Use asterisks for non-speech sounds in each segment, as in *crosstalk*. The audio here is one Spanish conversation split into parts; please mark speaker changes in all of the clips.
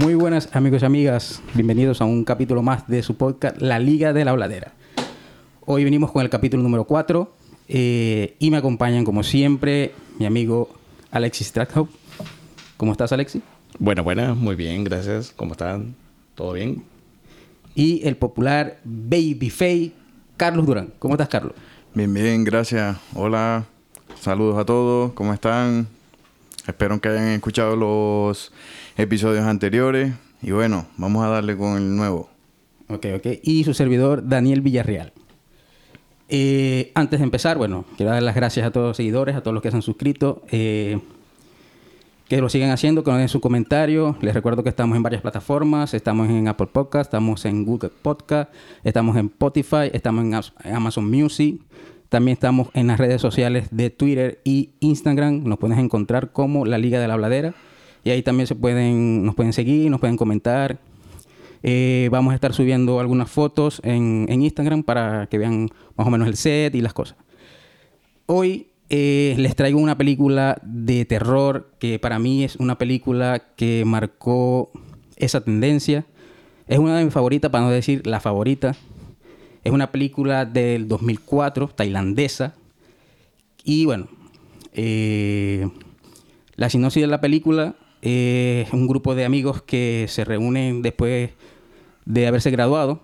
Speaker 1: Muy buenas amigos y amigas, bienvenidos a un capítulo más de su podcast La Liga de la Habladera. Hoy venimos con el capítulo número 4 eh, y me acompañan como siempre mi amigo Alexis Trackhope. ¿Cómo estás Alexis?
Speaker 2: Bueno, bueno, muy bien, gracias. ¿Cómo están? ¿Todo bien?
Speaker 1: Y el popular Babyface Carlos Durán. ¿Cómo estás Carlos?
Speaker 3: Bien, bien, gracias. Hola, saludos a todos, ¿cómo están? Espero que hayan escuchado los episodios anteriores. Y bueno, vamos a darle con el nuevo.
Speaker 1: Ok, ok. Y su servidor, Daniel Villarreal. Eh, antes de empezar, bueno, quiero dar las gracias a todos los seguidores, a todos los que se han suscrito. eh, que lo sigan haciendo, que nos den su comentario. Les recuerdo que estamos en varias plataformas. Estamos en Apple Podcast, estamos en Google Podcast, estamos en Spotify, estamos en Amazon Music. También estamos en las redes sociales de Twitter y Instagram. Nos puedes encontrar como La Liga de la Habladera. Y ahí también se pueden, nos pueden seguir, nos pueden comentar. Eh, vamos a estar subiendo algunas fotos en, en Instagram para que vean más o menos el set y las cosas. Hoy eh, les traigo una película de terror que para mí es una película que marcó esa tendencia. Es una de mis favoritas, para no decir la favorita. Es una película del 2004, tailandesa. Y bueno, eh, la sinopsis de la película eh, un grupo de amigos que se reúnen después de haberse graduado.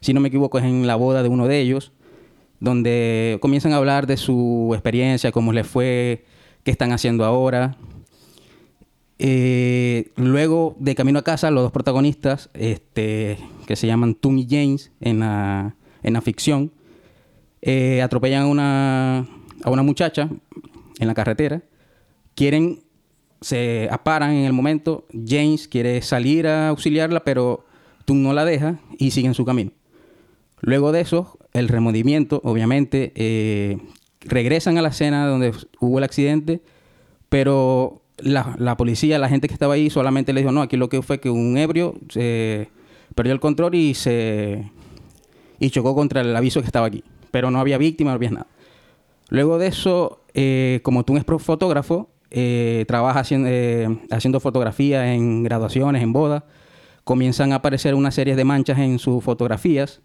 Speaker 1: Si no me equivoco, es en la boda de uno de ellos, donde comienzan a hablar de su experiencia, cómo les fue, qué están haciendo ahora. Eh, luego, de camino a casa, los dos protagonistas, este, que se llaman Tum y James en la, en la ficción, eh, atropellan a una, a una muchacha en la carretera. Quieren, se aparan en el momento. James quiere salir a auxiliarla, pero Tum no la deja y siguen su camino. Luego de eso, el remordimiento, obviamente, eh, regresan a la escena donde hubo el accidente, pero la, policía, la gente que estaba ahí, solamente le dijo, no, aquí lo que fue que un ebrio perdió el control y se y chocó contra el aviso que estaba aquí. Pero no había víctima, no había nada. Luego de eso, eh, como tú eres fotógrafo, eh, trabaja haciendo, eh, haciendo fotografía en graduaciones, en bodas, comienzan a aparecer una serie de manchas en sus fotografías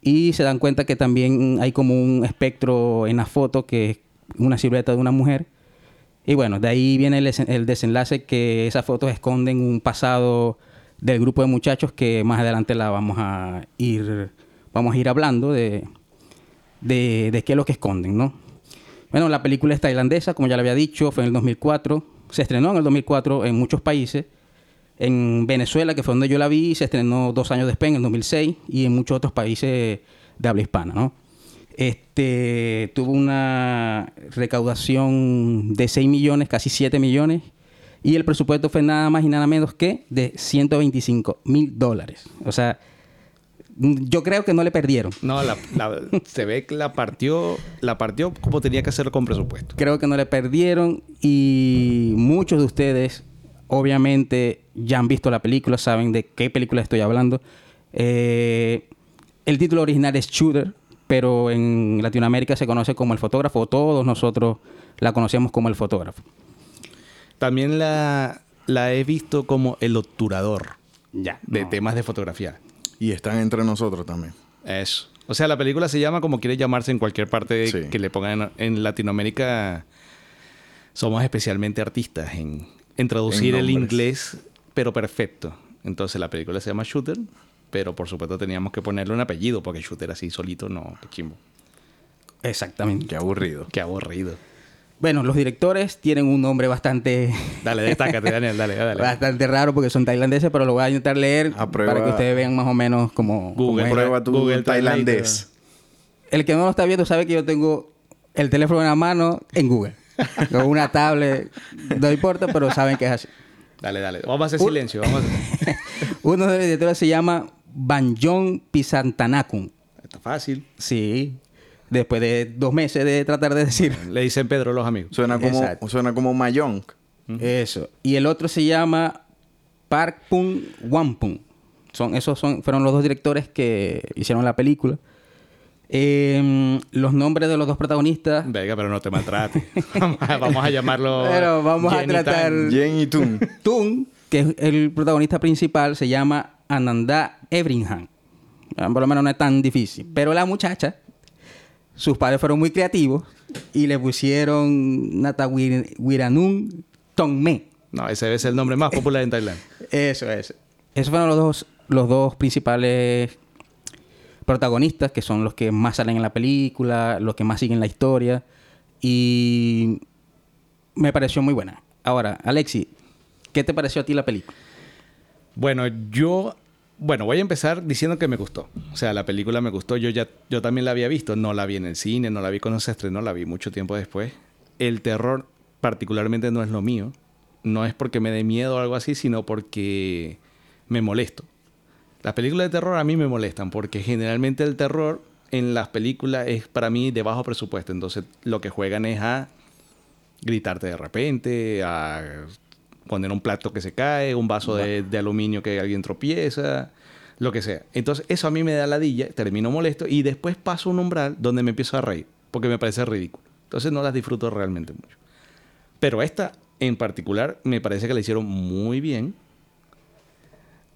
Speaker 1: y se dan cuenta que también hay como un espectro en la foto que es una silueta de una mujer. Y bueno, de ahí viene el, el desenlace que esas fotos esconden un pasado del grupo de muchachos que más adelante la vamos a ir, vamos a ir hablando de, de, de qué es lo que esconden, ¿no? Bueno, la película es tailandesa, como ya le había dicho, fue en el 2004. Se estrenó en el 2004 en muchos países. En Venezuela, que fue donde yo la vi, se estrenó dos años después, en el 2006, y en muchos otros países de habla hispana, ¿no? Este, tuvo una recaudación de 6 millones, casi 7 millones, y el presupuesto fue nada más y nada menos que de 125 mil dólares. O sea, yo creo que no le perdieron.
Speaker 2: No, la, la- *laughs* se ve que la partió, la partió como tenía que hacerlo con presupuesto.
Speaker 1: creo que no le perdieron y muchos de ustedes obviamente ya han visto la película, saben de qué película estoy hablando. Eh, el título original es Shooter, pero en Latinoamérica se conoce como El Fotógrafo, todos nosotros la conocemos como El Fotógrafo.
Speaker 2: También la, la he visto como el obturador
Speaker 1: Ya.
Speaker 2: de
Speaker 1: no.
Speaker 2: temas de fotografía.
Speaker 3: Y están entre nosotros también.
Speaker 2: Eso. O sea, la película se llama como quiere llamarse en cualquier parte
Speaker 3: Sí.
Speaker 2: que le pongan en, en Latinoamérica. Somos especialmente artistas en, en traducir
Speaker 3: En
Speaker 2: el inglés, pero perfecto. Entonces la película se llama Shooter, pero por supuesto teníamos que ponerle un apellido porque Shooter así solito no, qué chimbo.
Speaker 1: Exactamente.
Speaker 3: Qué aburrido.
Speaker 2: Qué aburrido.
Speaker 1: Bueno, los directores tienen un nombre bastante,
Speaker 2: Dale, destácate, Daniel, dale, dale. *laughs*
Speaker 1: bastante raro porque son tailandeses, pero lo voy a intentar leer para que ustedes vean más o menos como...
Speaker 2: Google.
Speaker 1: cómo.
Speaker 3: Prueba tu
Speaker 2: Google
Speaker 3: tailandés.
Speaker 1: El que no lo está viendo sabe que yo tengo el teléfono en la mano en Google. Con una tablet, no importa, pero saben que es así.
Speaker 2: Dale, dale. Vamos a hacer silencio. Vamos a hacer... *laughs*
Speaker 1: Uno de los directores se llama Banjong Pisantanakun.
Speaker 2: Está fácil.
Speaker 1: Sí. Después de dos meses de tratar de decir
Speaker 2: Le dicen Pedro los amigos.
Speaker 3: Suena como,
Speaker 1: Exacto.
Speaker 3: suena como Mayong.
Speaker 1: eso. Y el otro se llama Park Pung Wampung. Son, esos son, fueron los dos directores que hicieron la película. Eh, los nombres de los dos protagonistas.
Speaker 2: Venga, pero no te maltrates. *laughs* vamos, a, llamarlo.
Speaker 1: Pero vamos a tratar-.
Speaker 3: Jen y Tun. *laughs*
Speaker 1: Tung que es el protagonista principal se llama Ananda Everingham. Ah, Por lo menos no es tan difícil. Pero la muchacha, sus padres fueron muy creativos y le pusieron Natawiranun Tongme.
Speaker 2: No, ese debe ser el nombre más popular en Tailandia. *laughs*
Speaker 1: Eso es. Esos fueron los dos, los dos principales protagonistas, que son los que más salen en la película, los que más siguen la historia. Y me pareció muy buena. Ahora, Alexi, ¿qué te pareció a ti la película?
Speaker 2: Bueno, yo... Bueno, voy a empezar diciendo que me gustó. O sea, la película me gustó. Yo ya... Yo también la había visto. No la vi en el cine, no la vi cuando se estrenó, la vi mucho tiempo después. El terror particularmente no es lo mío. No es porque me dé miedo o algo así, sino porque me molesto. Las películas de terror a mí me molestan porque generalmente el terror en las películas es para mí de bajo presupuesto. Entonces lo que juegan es a gritarte de repente, a poner un plato que se cae, un vaso de, de aluminio que alguien tropieza, lo que sea. Entonces eso a mí me da ladilla, termino molesto y después paso un umbral donde me empiezo a reír porque me parece ridículo. Entonces no las disfruto realmente mucho. Pero esta en particular me parece que la hicieron muy bien.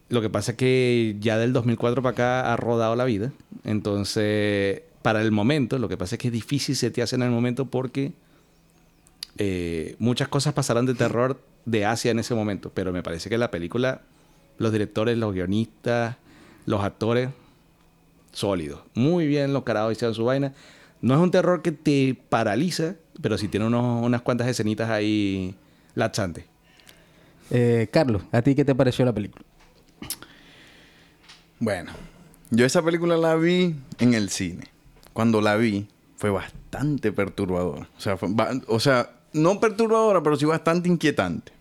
Speaker 2: Lo que pasa es que ya del 2004 para acá ha rodado la vida. Entonces, para el momento, lo que pasa es que es difícil se te hace en el momento porque eh, muchas cosas pasarán de terror de Asia en ese momento. Pero me parece que la película, los directores, los guionistas, los actores, sólidos. Muy bien los carados hicieron su vaina. No es un terror que te paraliza, pero sí tiene unos- unas cuantas escenitas ahí laxantes.
Speaker 1: Eh, Carlos, ¿a ti qué te pareció la película?
Speaker 3: Bueno, yo esa película la vi en el cine. Cuando la vi, fue bastante perturbadora. O sea, fue o sea, no perturbadora, pero sí bastante inquietante.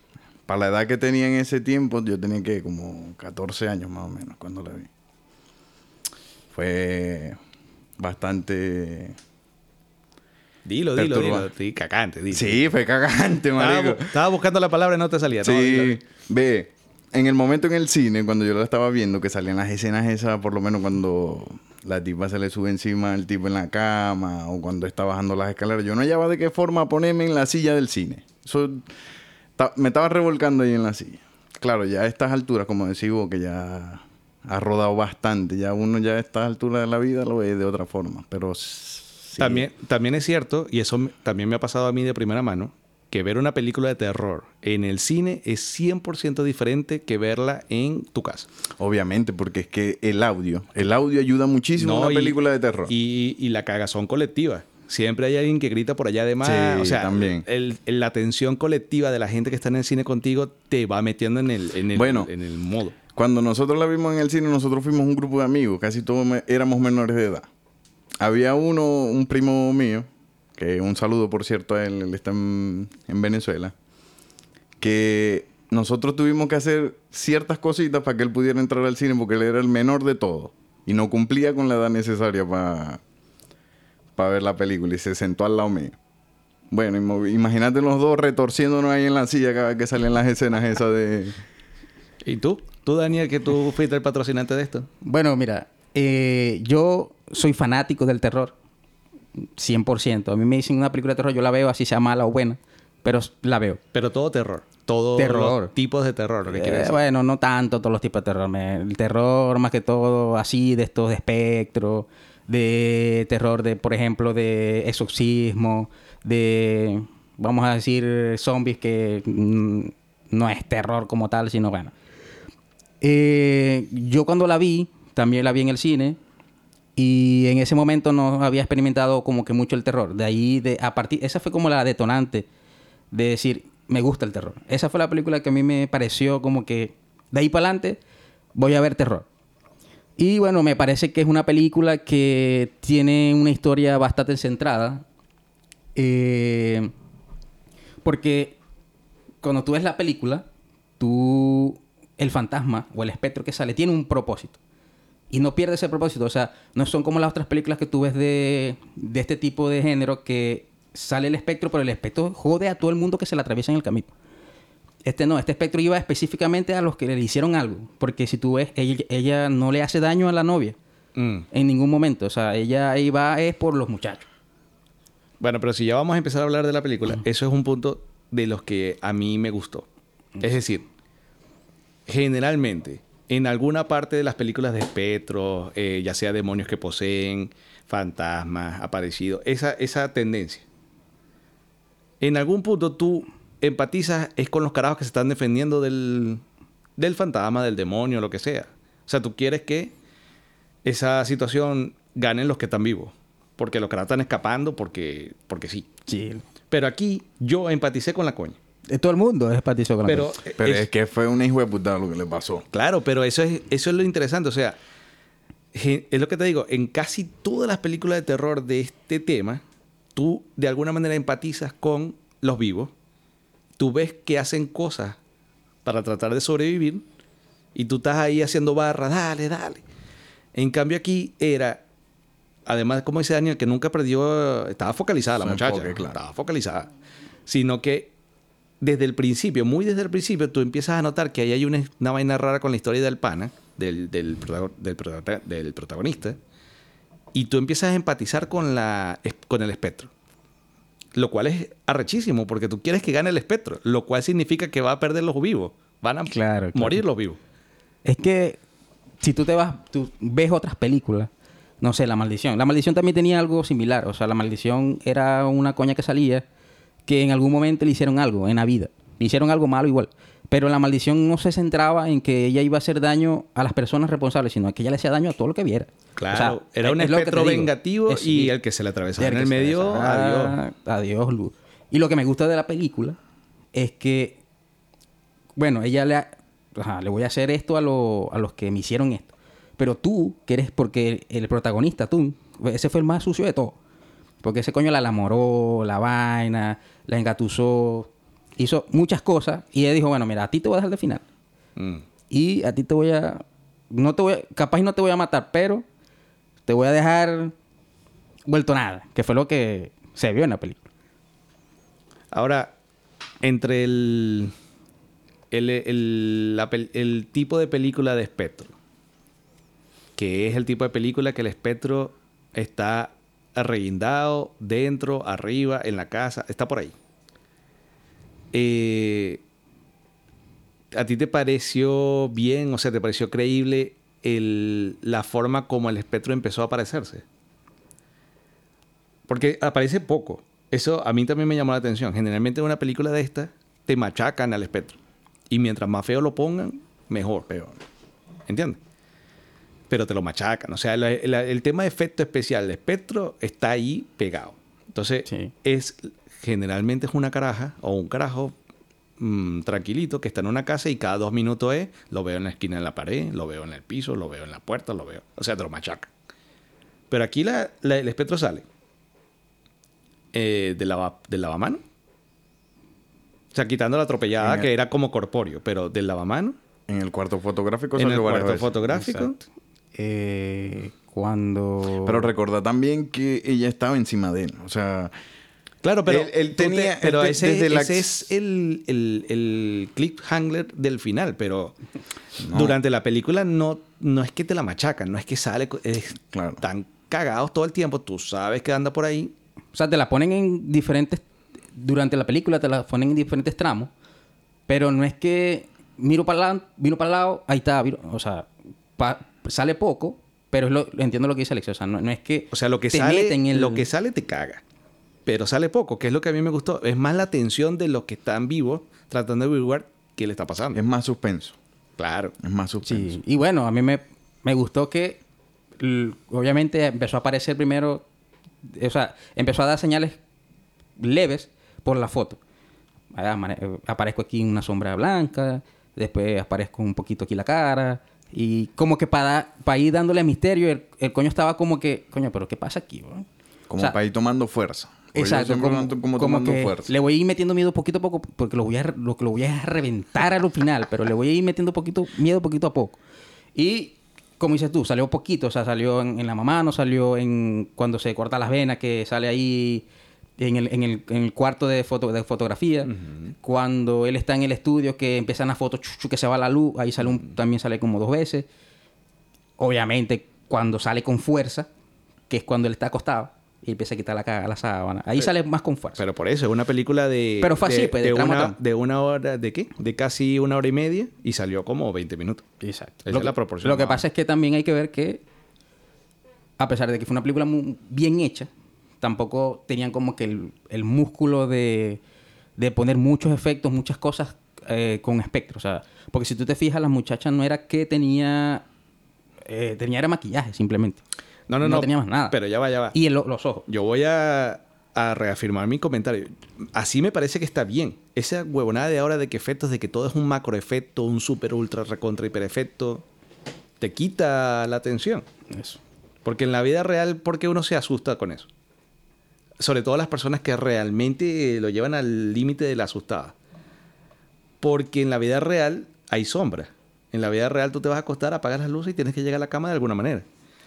Speaker 3: Para la edad que tenía en ese tiempo, yo tenía que como 14 años más o menos cuando la vi. Fue bastante...
Speaker 2: Dilo, dilo, dilo. Sí, cagante, dilo.
Speaker 3: Sí, fue cagante,
Speaker 2: Estaba,
Speaker 3: marico.
Speaker 2: bu- estaba buscando la palabra y no te salía. No.
Speaker 3: Sí, ve, en el momento en el cine, cuando yo la estaba viendo, que salían las escenas esas, por lo menos cuando la tipa se le sube encima al tipo en la cama, o cuando está bajando las escaleras, yo no hallaba de qué forma ponerme en la silla del cine. Eso, me estaba revolcando ahí en la silla. Claro, ya a estas alturas, como decís vos, que ya ha rodado bastante, ya uno ya a estas alturas de la vida lo ve de otra forma, pero... sí.
Speaker 2: También, también es cierto, y eso también me ha pasado a mí de primera mano, que ver una película de terror en el cine es 100% diferente que verla en tu casa.
Speaker 3: Obviamente, porque es que el audio, el audio ayuda muchísimo a
Speaker 2: No,
Speaker 3: una
Speaker 2: y-
Speaker 3: película de terror.
Speaker 2: Y, y la cagazón colectiva. Siempre hay alguien que grita por allá de más.
Speaker 3: Sí,
Speaker 2: o sea,
Speaker 3: también.
Speaker 2: el- el- la tensión colectiva de la gente que está en el cine contigo te va metiendo en el, en el,
Speaker 3: Bueno.
Speaker 2: en el modo.
Speaker 3: Cuando nosotros la vimos en el cine, nosotros fuimos un grupo de amigos, casi todos éramos menores de edad. Había uno, un primo mío, que un saludo por cierto a él, él está en, en Venezuela, que nosotros tuvimos que hacer ciertas cositas para que él pudiera entrar al cine porque él era el menor de todos y no cumplía con la edad necesaria para ver la película y se sentó al lado mío. Bueno, imagínate los dos retorciéndonos ahí en la silla cada vez que salen las escenas esas de...
Speaker 2: ¿Y tú? ¿Tú, Daniel, que tú fuiste el patrocinante de esto?
Speaker 1: Bueno, mira, eh, yo soy fanático del terror. 100%. A mí me dicen una película de terror, yo la veo así sea mala o buena, pero la veo.
Speaker 2: Pero todo terror. Todos
Speaker 1: Terror.
Speaker 2: los tipos de terror, lo que
Speaker 1: Eh,
Speaker 2: decir.
Speaker 1: bueno, no tanto todos los tipos de terror. me- el terror más que todo así, de estos de espectro, de terror de, por ejemplo, de exorcismo, de, vamos a decir, zombies que mm, no es terror como tal, sino bueno. Eh, yo cuando la vi, también la vi en el cine. Y en ese momento no había experimentado como que mucho el terror. De ahí, de, a partir, esa fue como la detonante de decir, me gusta el terror. Esa fue la película que a mí me pareció como que, de ahí para adelante, voy a ver terror. Y bueno, me parece que es una película que tiene una historia bastante centrada. Eh, porque cuando tú ves la película, tú, el fantasma o el espectro que sale tiene un propósito. Y no pierde ese propósito. O sea, no son como las otras películas que tú ves de, de este tipo de género que sale el espectro, pero el espectro jode a todo el mundo que se le atraviesa en el camino. Este no, este espectro iba específicamente a los que le hicieron algo. Porque si tú ves, ella, ella no le hace daño a la novia
Speaker 2: Mm.
Speaker 1: en ningún momento. O sea, ella ahí va es por los muchachos.
Speaker 2: Bueno, pero si ya vamos a empezar a hablar de la película, eso es un punto de los que a mí me gustó. Es decir, generalmente, en alguna parte de las películas de espectros, eh, ya sea demonios que poseen, fantasmas, aparecidos, esa, esa tendencia. En algún punto tú empatizas es con los carajos que se están defendiendo del, del fantasma, del demonio, lo que sea. O sea, tú quieres que esa situación ganen los que están vivos. Porque los carajos están escapando porque, porque sí.
Speaker 1: Sí.
Speaker 2: Pero aquí yo empaticé con la coña.
Speaker 1: Eh, Todo el mundo es con la
Speaker 2: Pero,
Speaker 1: cosa.
Speaker 3: Pero
Speaker 2: es-
Speaker 3: es, que fue una hijo de puta lo que le pasó.
Speaker 2: Claro, pero eso es, eso es lo interesante. O sea, es lo que te digo. En casi todas las películas de terror de este tema, tú de alguna manera empatizas con los vivos. Tú ves que hacen cosas para tratar de sobrevivir y tú estás ahí haciendo barra, dale, dale. En cambio aquí era, además, como dice Daniel, que nunca perdió, estaba focalizada la
Speaker 3: Su
Speaker 2: muchacha,
Speaker 3: enfoque, claro.
Speaker 2: estaba focalizada, sino que desde el principio, muy desde el principio, tú empiezas a notar que ahí hay una, una vaina rara con la historia del pana, del, del, protago- del prota- del protagonista, y tú empiezas a empatizar con, la, con el espectro. Lo cual es arrechísimo, porque tú quieres que gane el espectro, lo cual significa que va a perder los vivos, van a
Speaker 1: Claro, claro.
Speaker 2: morir los vivos.
Speaker 1: Es que si tú te vas, tú ves otras películas, no sé, La Maldición. La Maldición también tenía algo similar. O sea, La Maldición era una coña que salía que en algún momento le hicieron algo en la vida. Le hicieron algo malo igual. Pero la maldición no se centraba en que ella iba a hacer daño a las personas responsables, sino que ella le hacía daño a todo lo que viera.
Speaker 2: Claro,
Speaker 1: O sea,
Speaker 2: era un
Speaker 1: es
Speaker 2: espectro vengativo
Speaker 1: Es-
Speaker 2: y el que se le atravesaba en el medio, adiós.
Speaker 1: Adiós, luz. Y lo que me gusta de la película es que, bueno, ella le, ha- ajá, le voy a hacer esto a, lo- a los que me hicieron esto. Pero tú, que eres porque el, protagonista, tú, ese fue el más sucio de todo. Porque ese coño la enamoró, la vaina, la engatusó, hizo muchas cosas. Y ella dijo, bueno, mira, a ti te voy a dejar de final.
Speaker 2: Mm.
Speaker 1: Y a ti te voy a... No te voy a- capaz y no te voy a matar, pero te voy a dejar vuelto nada. Que fue lo que se vio en la película.
Speaker 2: Ahora, entre el, el, el- la el tipo de película de espectro, que es el tipo de película que el espectro está arreguindado, dentro, arriba, en la casa, está por ahí. Eh, ¿A ti te pareció bien, o sea, te pareció creíble el- la forma como el espectro empezó a aparecerse? Porque aparece poco. Eso a mí también me llamó la atención. Generalmente en una película de esta te machacan al espectro. Y mientras más feo lo pongan, mejor.
Speaker 3: Peor.
Speaker 2: ¿Entiendes? Pero te lo machacan. O sea, la- la- el tema de efecto especial del espectro está ahí pegado. Entonces,
Speaker 1: Sí.
Speaker 2: es generalmente es una caraja o un carajo mm, tranquilito que está en una casa y cada dos minutos es, lo veo en la esquina de la pared, lo veo en el piso, lo veo en la puerta, lo veo. O sea, te lo machacan. Pero aquí la- el espectro sale eh, del, lava, del lavamano. O sea, quitando la atropellada,
Speaker 3: el-
Speaker 2: que era como corpóreo, pero del lavamano,
Speaker 3: En el cuarto fotográfico
Speaker 2: en el cuarto
Speaker 3: veces.
Speaker 2: fotográfico.
Speaker 1: Exacto. Eh, cuando...
Speaker 3: Pero recuerda también que ella estaba encima de él. O sea,
Speaker 2: Claro, pero,
Speaker 3: Él- él
Speaker 2: tú te-
Speaker 3: tenía-
Speaker 2: pero ese,
Speaker 3: desde la-
Speaker 2: ese es el, el, el cliffhanger del final, pero durante la película no, no es que te la machacan, no es que sale, es-
Speaker 3: Claro.
Speaker 2: están cagados todo el tiempo, tú sabes que anda por ahí.
Speaker 1: O sea, te la ponen en diferentes... Durante la película te la ponen en diferentes tramos. Pero no es que miro para el lado, miro para el lado, ahí está. miro- o sea, pa- sale poco, pero es lo, entiendo lo que dice. O sea, no, no es que...
Speaker 2: O sea, lo que,
Speaker 1: te
Speaker 2: sale,
Speaker 1: meten en el-
Speaker 2: lo que sale te caga, pero sale poco, que es lo que a mí me gustó. Es más la tensión de los que están vivos tratando de averiguar qué le está pasando.
Speaker 3: es más suspenso.
Speaker 2: Claro.
Speaker 3: Es más suspenso.
Speaker 1: Sí, y bueno, a mí me, me gustó que obviamente empezó a aparecer primero, o sea, empezó a dar señales leves por la foto. Eh, Aparezco aquí en una sombra blanca, después aparezco un poquito aquí la cara, y como que para, para ir dándole misterio, el, el coño estaba como que, coño, pero ¿qué pasa aquí? bro?"
Speaker 3: Como
Speaker 1: O sea,
Speaker 3: para ir tomando fuerza.
Speaker 1: Exacto, como,
Speaker 3: ando como
Speaker 1: como
Speaker 3: tomando
Speaker 1: que
Speaker 3: fuerza.
Speaker 1: le voy a ir metiendo miedo poquito a poco porque lo voy a lo que lo voy a reventar a lo final, pero le voy a ir metiendo poquito miedo poquito a poco. Y como dices tú, salió poquito, o sea, salió en, en la mamá, no salió en cuando se corta las venas, que sale ahí en el, en el, en el cuarto de, foto, de fotografía. Cuando él está en el estudio, que empiezan las fotos, chuchu, que se va la luz, ahí sale un- también sale como dos veces. Obviamente, cuando sale con fuerza, que es cuando él está acostado, y empieza a quitar la, ca- la sábana. Ahí sale más con fuerza.
Speaker 2: Pero por eso, es una película de.
Speaker 1: Pero fue así,
Speaker 2: de,
Speaker 1: pues, de
Speaker 2: de
Speaker 1: a
Speaker 2: una, de una hora. ¿De qué? De casi una hora y media y salió como 20 minutos.
Speaker 1: Exacto.
Speaker 2: Esa
Speaker 1: Lo
Speaker 2: es la
Speaker 1: que-
Speaker 2: proporción
Speaker 1: Lo que pasa es que también hay que ver que, a pesar de que fue una película muy bien hecha, tampoco tenían como que el, el músculo de, de poner muchos efectos, muchas cosas eh, con espectro. O sea, porque si tú te fijas, la muchacha no era que tenía... eh, tenía era maquillaje, simplemente.
Speaker 2: No, no, no.
Speaker 1: tenía más nada.
Speaker 2: Pero ya va, ya va.
Speaker 1: Y el- los ojos.
Speaker 2: Yo voy a, a reafirmar mi comentario. Así me parece que está bien. Esa huevonada de ahora de que efectos, de que todo es un macroefecto, un super ultra recontra hiper efecto, te quita la atención.
Speaker 1: Eso.
Speaker 2: Porque en la vida real, ¿por qué uno se asusta con eso? Sobre todo las personas que realmente lo llevan al límite de la asustada. Porque en la vida real hay sombra. En la vida real tú te vas a acostar, apagas las luces y tienes que llegar a la cama de alguna manera.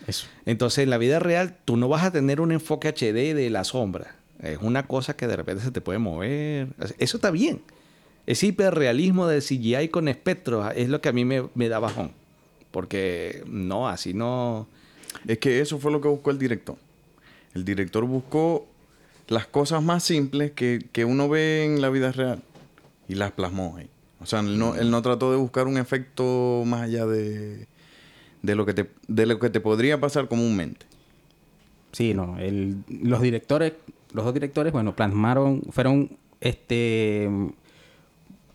Speaker 1: Eso.
Speaker 2: Entonces, en la vida real, tú no vas a tener un enfoque HD de la sombra. Es una cosa que de repente se te puede mover. Eso está bien. Ese hiperrealismo del CGI con espectros es lo que a mí me, me da bajón. Porque no, así no.
Speaker 3: Es que eso fue lo que buscó el director. El director buscó las cosas más simples que, que uno ve en la vida real y las plasmó ahí. O sea, él no, él no trató de buscar un efecto más allá de, de, lo, que te, de lo que te podría pasar comúnmente.
Speaker 1: Sí, no. el- los directores, los dos directores, bueno, plasmaron, fueron este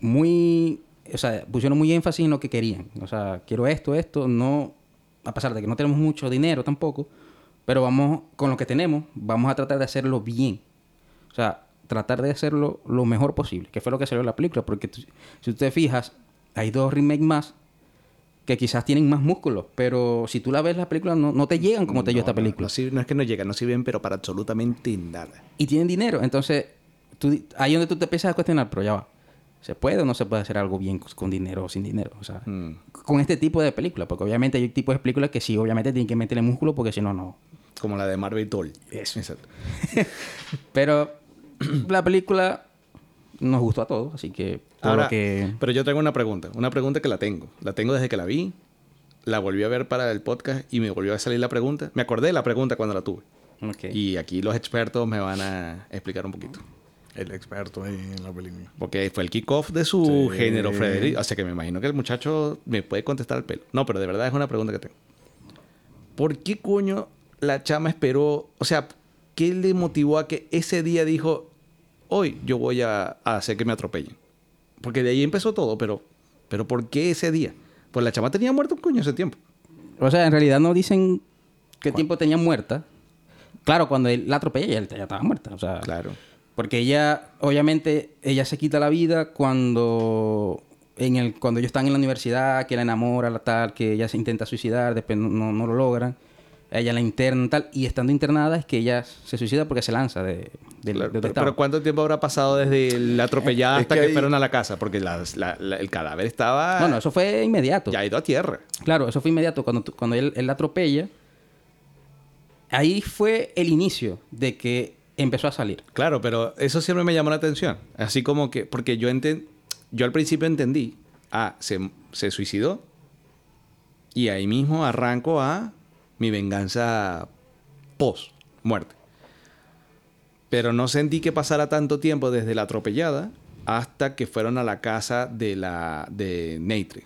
Speaker 1: muy, o sea, pusieron muy énfasis en lo que querían. O sea, quiero esto, esto, no, a pesar de que no tenemos mucho dinero tampoco, pero vamos, con lo que tenemos, vamos a tratar de hacerlo bien. O sea, tratar de hacerlo lo mejor posible, que fue lo que salió en la película, porque si tú te fijas, hay dos remakes más que quizás tienen más músculos, pero si tú la ves la película no, no te llegan como te llegó esta
Speaker 2: No,
Speaker 1: película.
Speaker 2: No, sirve- no es que no llegan, no sirven, pero para absolutamente nada.
Speaker 1: y tienen dinero. Entonces, tú, ahí donde tú te empiezas a cuestionar, pero ya va. ¿Se puede o no se puede hacer algo bien con dinero o sin dinero? O sea,
Speaker 2: Mm.
Speaker 1: con este tipo de películas. Porque obviamente hay tipos de películas que sí, obviamente tienen que meterle músculo porque si no, no.
Speaker 2: Como la de Marvel Doll. Eso. Exacto. *laughs*
Speaker 1: Pero la película nos gustó a todos, así que... todo
Speaker 2: Ahora,
Speaker 1: lo que...
Speaker 2: pero yo tengo una pregunta. Una pregunta que la tengo. La tengo desde que la vi. La volví a ver para el podcast y me volvió a salir la pregunta. Me acordé de la pregunta cuando la tuve. Y aquí los expertos me van a explicar un poquito.
Speaker 3: El experto ahí en la película.
Speaker 2: Porque fue el kickoff de su
Speaker 3: Sí.
Speaker 2: género, Frederick. O sea que me imagino que el muchacho me puede contestar al pelo. No, pero de verdad es una pregunta que tengo. ¿Por qué coño la chama esperó? O sea, ¿qué le motivó a que ese día dijo, hoy yo voy a, a hacer que me atropellen? Porque de ahí empezó todo, pero, pero ¿por qué ese día? Pues la chama tenía muerto un coño ese tiempo.
Speaker 1: O sea, en realidad no dicen qué tiempo tenía muerta. Claro, cuando él la atropella, ella ya estaba muerta. O sea,
Speaker 2: Claro.
Speaker 1: Porque ella, obviamente, ella se quita la vida cuando en el cuando ellos están en la universidad, que la enamora, la tal, que ella se intenta suicidar, después no, no, no lo logran. Ella la interna tal, y estando internada es que ella se suicida porque se lanza de,
Speaker 2: Claro,
Speaker 1: de donde
Speaker 2: pero,
Speaker 1: estaba.
Speaker 2: pero ¿cuánto tiempo habrá pasado desde la atropellada
Speaker 3: Es
Speaker 2: hasta
Speaker 3: que
Speaker 2: que, fueron a la casa? Porque la- la- la- el cadáver estaba...
Speaker 1: No, no, eso fue inmediato.
Speaker 2: Ya ha ido a tierra.
Speaker 1: Claro, eso fue inmediato. Cuando, cuando él, él la atropella, ahí fue el inicio de que empezó a salir.
Speaker 2: Claro, pero eso siempre me llamó la atención. Así como que, porque yo enten- yo al principio entendí, ah, se, se suicidó y ahí mismo arranco a mi venganza post muerte. Pero no sentí que pasara tanto tiempo desde la atropellada hasta que fueron a la casa de la de Neitre.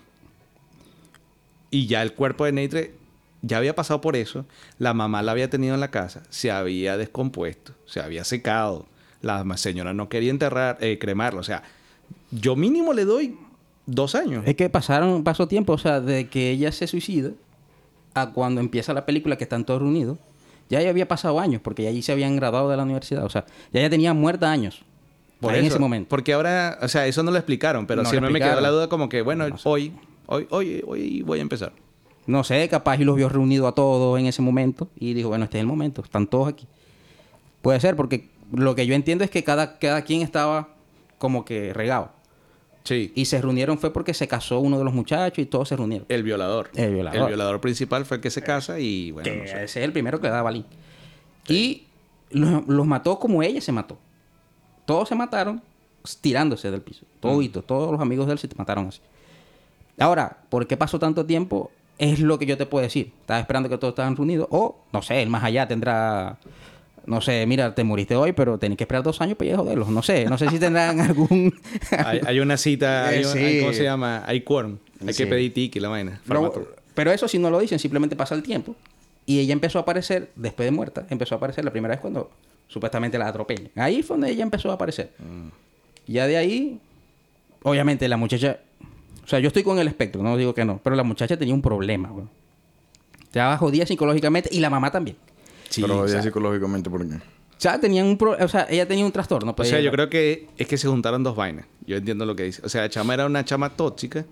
Speaker 2: Y ya el cuerpo de Neitre ya había pasado por eso. La mamá la había tenido en la casa. Se había descompuesto. Se había secado. La señora no quería enterrar, eh, cremarlo. O sea, yo mínimo le doy dos años.
Speaker 1: Es que pasaron, pasó tiempo, o sea, de que ella se suicida a cuando empieza la película que están todos reunidos, ya ya había pasado años, porque ya allí se habían graduado de la universidad, o sea, ya ella tenía muerta años.
Speaker 2: Por
Speaker 1: en
Speaker 2: eso,
Speaker 1: ese momento.
Speaker 2: Porque ahora, o sea, eso no lo explicaron, pero
Speaker 1: No
Speaker 2: siempre me quedó la duda como que, bueno,
Speaker 1: No sé.
Speaker 2: hoy, hoy, hoy, hoy voy a empezar.
Speaker 1: No sé, capaz y los vio reunidos a todos en ese momento y dijo, bueno, este es el momento, están todos aquí. Puede ser, porque lo que yo entiendo es que cada, cada quien estaba como que regado.
Speaker 2: Sí.
Speaker 1: Y se reunieron fue porque se casó uno de los muchachos y todos se reunieron.
Speaker 2: El violador.
Speaker 1: El violador.
Speaker 2: violador principal fue el que se casa y, bueno,
Speaker 1: que
Speaker 2: no sé.
Speaker 1: ese es el primero que le da balín. Y los, los mató como ella se mató. Todos se mataron tirándose del piso. Toditos, todos los amigos de él se mataron así. Ahora, ¿por qué pasó tanto tiempo? Es lo que yo te puedo decir. Estaba esperando que todos estaban reunidos. O, no sé, el más allá tendrá no sé, mira, te moriste hoy, pero tenés que esperar dos años para ir a joderlos. No sé, no sé si tendrán *laughs* algún...
Speaker 2: Hay, hay una cita, *laughs* hay
Speaker 1: Eh,
Speaker 2: un-
Speaker 1: sí.
Speaker 2: hay- ¿cómo se llama? Hay quórum. Hay
Speaker 1: Sí.
Speaker 2: que pedir tiki, la vaina.
Speaker 1: Pero, eso sí no lo dicen, simplemente pasa el tiempo. Y ella empezó a aparecer, después de muerta, empezó a aparecer la primera vez cuando supuestamente la atropellan. Ahí fue donde ella empezó a aparecer. Ya de ahí, obviamente la muchacha, o sea, yo estoy con el espectro, no digo que no, pero la muchacha tenía un problema, güey. Estaba jodida psicológicamente y la mamá también.
Speaker 2: Sí,
Speaker 3: Pero
Speaker 2: o
Speaker 3: ya
Speaker 2: sea,
Speaker 3: psicológicamente, ¿por qué?
Speaker 1: O sea, tenían un pro- o sea, ella tenía un trastorno.
Speaker 2: O
Speaker 1: pues,
Speaker 2: sea,
Speaker 1: ella-
Speaker 2: yo creo que es que se juntaron dos vainas. Yo entiendo lo que dice. O sea, la chama era una chama tóxica,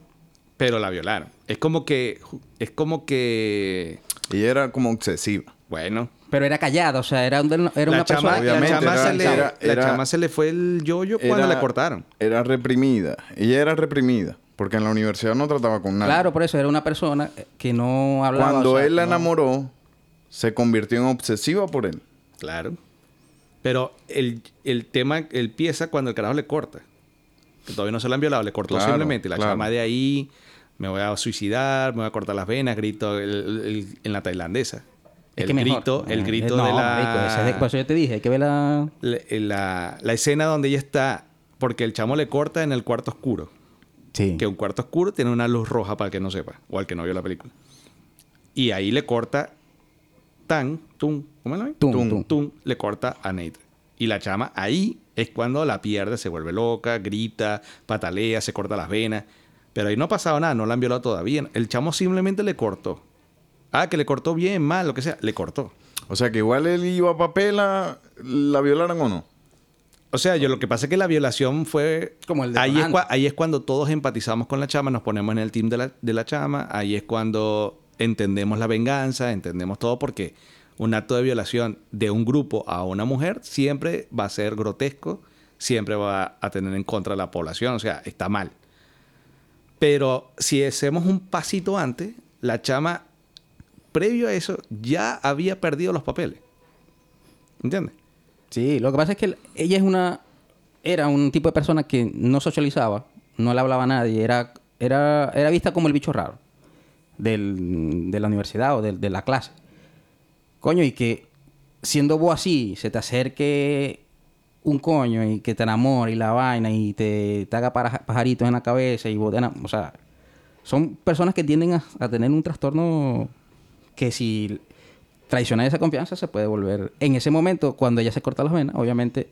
Speaker 2: pero la violaron. Es como que... Es como que...
Speaker 3: Ella era como obsesiva.
Speaker 2: Bueno.
Speaker 1: Pero era callada, o sea, era, un- era
Speaker 2: la
Speaker 1: una
Speaker 2: chama,
Speaker 1: persona...
Speaker 2: la
Speaker 3: obviamente,
Speaker 2: chama
Speaker 3: era-
Speaker 2: se le,
Speaker 3: era-
Speaker 2: la chama se le fue el yoyo cuando
Speaker 3: Era-
Speaker 2: la cortaron.
Speaker 3: Era reprimida. Ella era reprimida. Porque en la universidad no trataba con nadie.
Speaker 1: Claro, por eso era una persona que no hablaba.
Speaker 3: Cuando
Speaker 1: o sea,
Speaker 3: él la
Speaker 1: no-
Speaker 3: enamoró, se convirtió en obsesiva por él.
Speaker 2: Claro. Pero el, el tema empieza cuando el carajo le corta. Que todavía no se la han violado, le cortó simplemente. La
Speaker 3: claro.
Speaker 2: chama de ahí, me voy a suicidar, me voy a cortar las venas, grito el, en la tailandesa.
Speaker 1: Es
Speaker 2: el,
Speaker 1: que
Speaker 2: grito, el
Speaker 1: eh,
Speaker 2: grito,
Speaker 1: eh,
Speaker 2: de la...
Speaker 1: Rico, es de, eso yo te dije, hay que ver la...
Speaker 2: La, eh, la... la, escena donde ella está, porque el chamo le corta en el cuarto oscuro.
Speaker 1: Sí.
Speaker 2: Que un cuarto oscuro tiene una luz roja para el que no sepa, o al que no vio la película. Y ahí le corta tan, tum, ¿cómo es la?
Speaker 1: Tum,
Speaker 2: tum,
Speaker 1: tum.
Speaker 2: tum, le corta a Nate. Y la chama ahí es cuando la pierde, se vuelve loca, grita, patalea, se corta las venas. Pero ahí no ha pasado nada, no la han violado todavía. El chamo simplemente le cortó. Ah, que le cortó bien, mal, lo que sea, le cortó.
Speaker 3: O sea que igual él iba a papela, la violaran o no.
Speaker 2: O sea, yo lo que pasa es que la violación fue...
Speaker 1: Como el
Speaker 2: ahí es, ahí es cuando todos empatizamos con la chama, nos ponemos en el team de la, de la chama, ahí es cuando entendemos la venganza, entendemos todo porque un acto de violación de un grupo a una mujer siempre va a ser grotesco, siempre va a tener en contra a la población, o sea, está mal. Pero si hacemos un pasito antes, la chama, previo a eso, ya había perdido los papeles. ¿Entiendes?
Speaker 1: Sí, lo que pasa es que ella es una... Era un tipo de persona que no socializaba, no le hablaba a nadie, era, era, era vista como el bicho raro del- de la universidad o del- de, la clase. Coño, y que siendo vos así, se te acerque un coño y que te enamore y la vaina y te, te haga pajaritos en la cabeza y vos O sea, son personas que tienden a, a tener un trastorno que si traicionar esa confianza se puede volver... En ese momento, cuando ella se corta las venas, obviamente,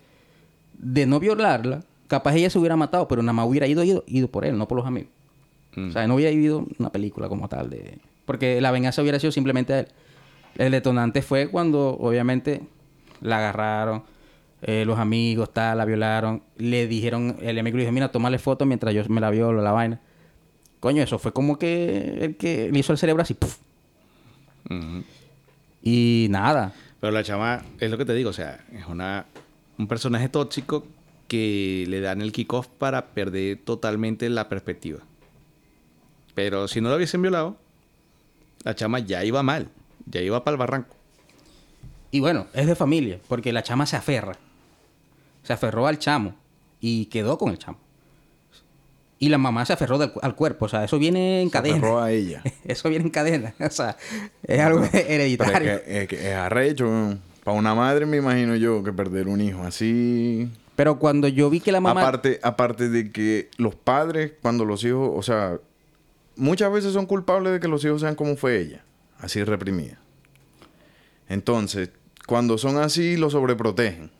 Speaker 1: de no violarla, capaz ella se hubiera matado, pero nada más hubiera ido, ido, ido por él, no por los amigos.
Speaker 2: Mm.
Speaker 1: O sea, no hubiera vivido una película como tal de... Porque la venganza hubiera sido simplemente a él. El detonante fue cuando, obviamente, la agarraron, eh, los amigos, tal, la violaron. Le dijeron, el amigo le dijo, mira, tómale foto mientras yo me la violo, la vaina. Coño, eso fue como que el que le hizo el cerebro así. Y nada.
Speaker 2: Pero la chama, es lo que te digo, o sea, es una, un personaje tóxico que le dan el kickoff para perder totalmente la perspectiva. Pero si no lo hubiesen violado, la chama ya iba mal, ya iba para el barranco.
Speaker 1: Y bueno, es de familia, porque la chama se aferra. Se aferró al chamo y quedó con el chamo. Y la mamá se aferró del al cuerpo, o sea, eso viene en
Speaker 3: Se
Speaker 1: cadena.
Speaker 3: aferró a ella. *laughs*
Speaker 1: Eso viene en cadena, *laughs* o sea, es algo
Speaker 3: Pero
Speaker 1: hereditario.
Speaker 3: es que, es, que es arrecho. Para una madre me imagino yo que perder un hijo así...
Speaker 1: Pero cuando yo vi que la mamá...
Speaker 3: Aparte, aparte de que los padres, cuando los hijos, o sea, muchas veces son culpables de que los hijos sean como fue ella, así reprimida. Entonces, cuando son así, los sobreprotegen.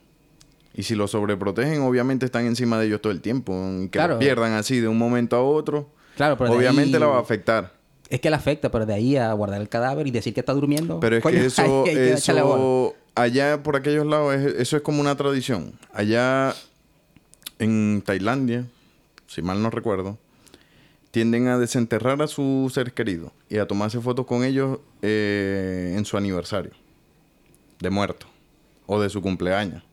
Speaker 3: Y si los sobreprotegen, obviamente están encima de ellos todo el tiempo. Y que
Speaker 1: Claro.
Speaker 3: los pierdan así de un momento a otro,
Speaker 1: Claro, pero
Speaker 3: obviamente
Speaker 1: ahí-
Speaker 3: la va a afectar.
Speaker 1: Es que la afecta, pero de ahí a guardar el cadáver y decir que está durmiendo...
Speaker 3: Pero es
Speaker 1: coño,
Speaker 3: que *laughs* eso,
Speaker 1: hay que
Speaker 3: eso allá por aquellos lados, es- eso es como una tradición. Allá en Tailandia, si mal no recuerdo, tienden a desenterrar a sus seres queridos y a tomarse fotos con ellos eh, en su aniversario de muerto o de su cumpleaños.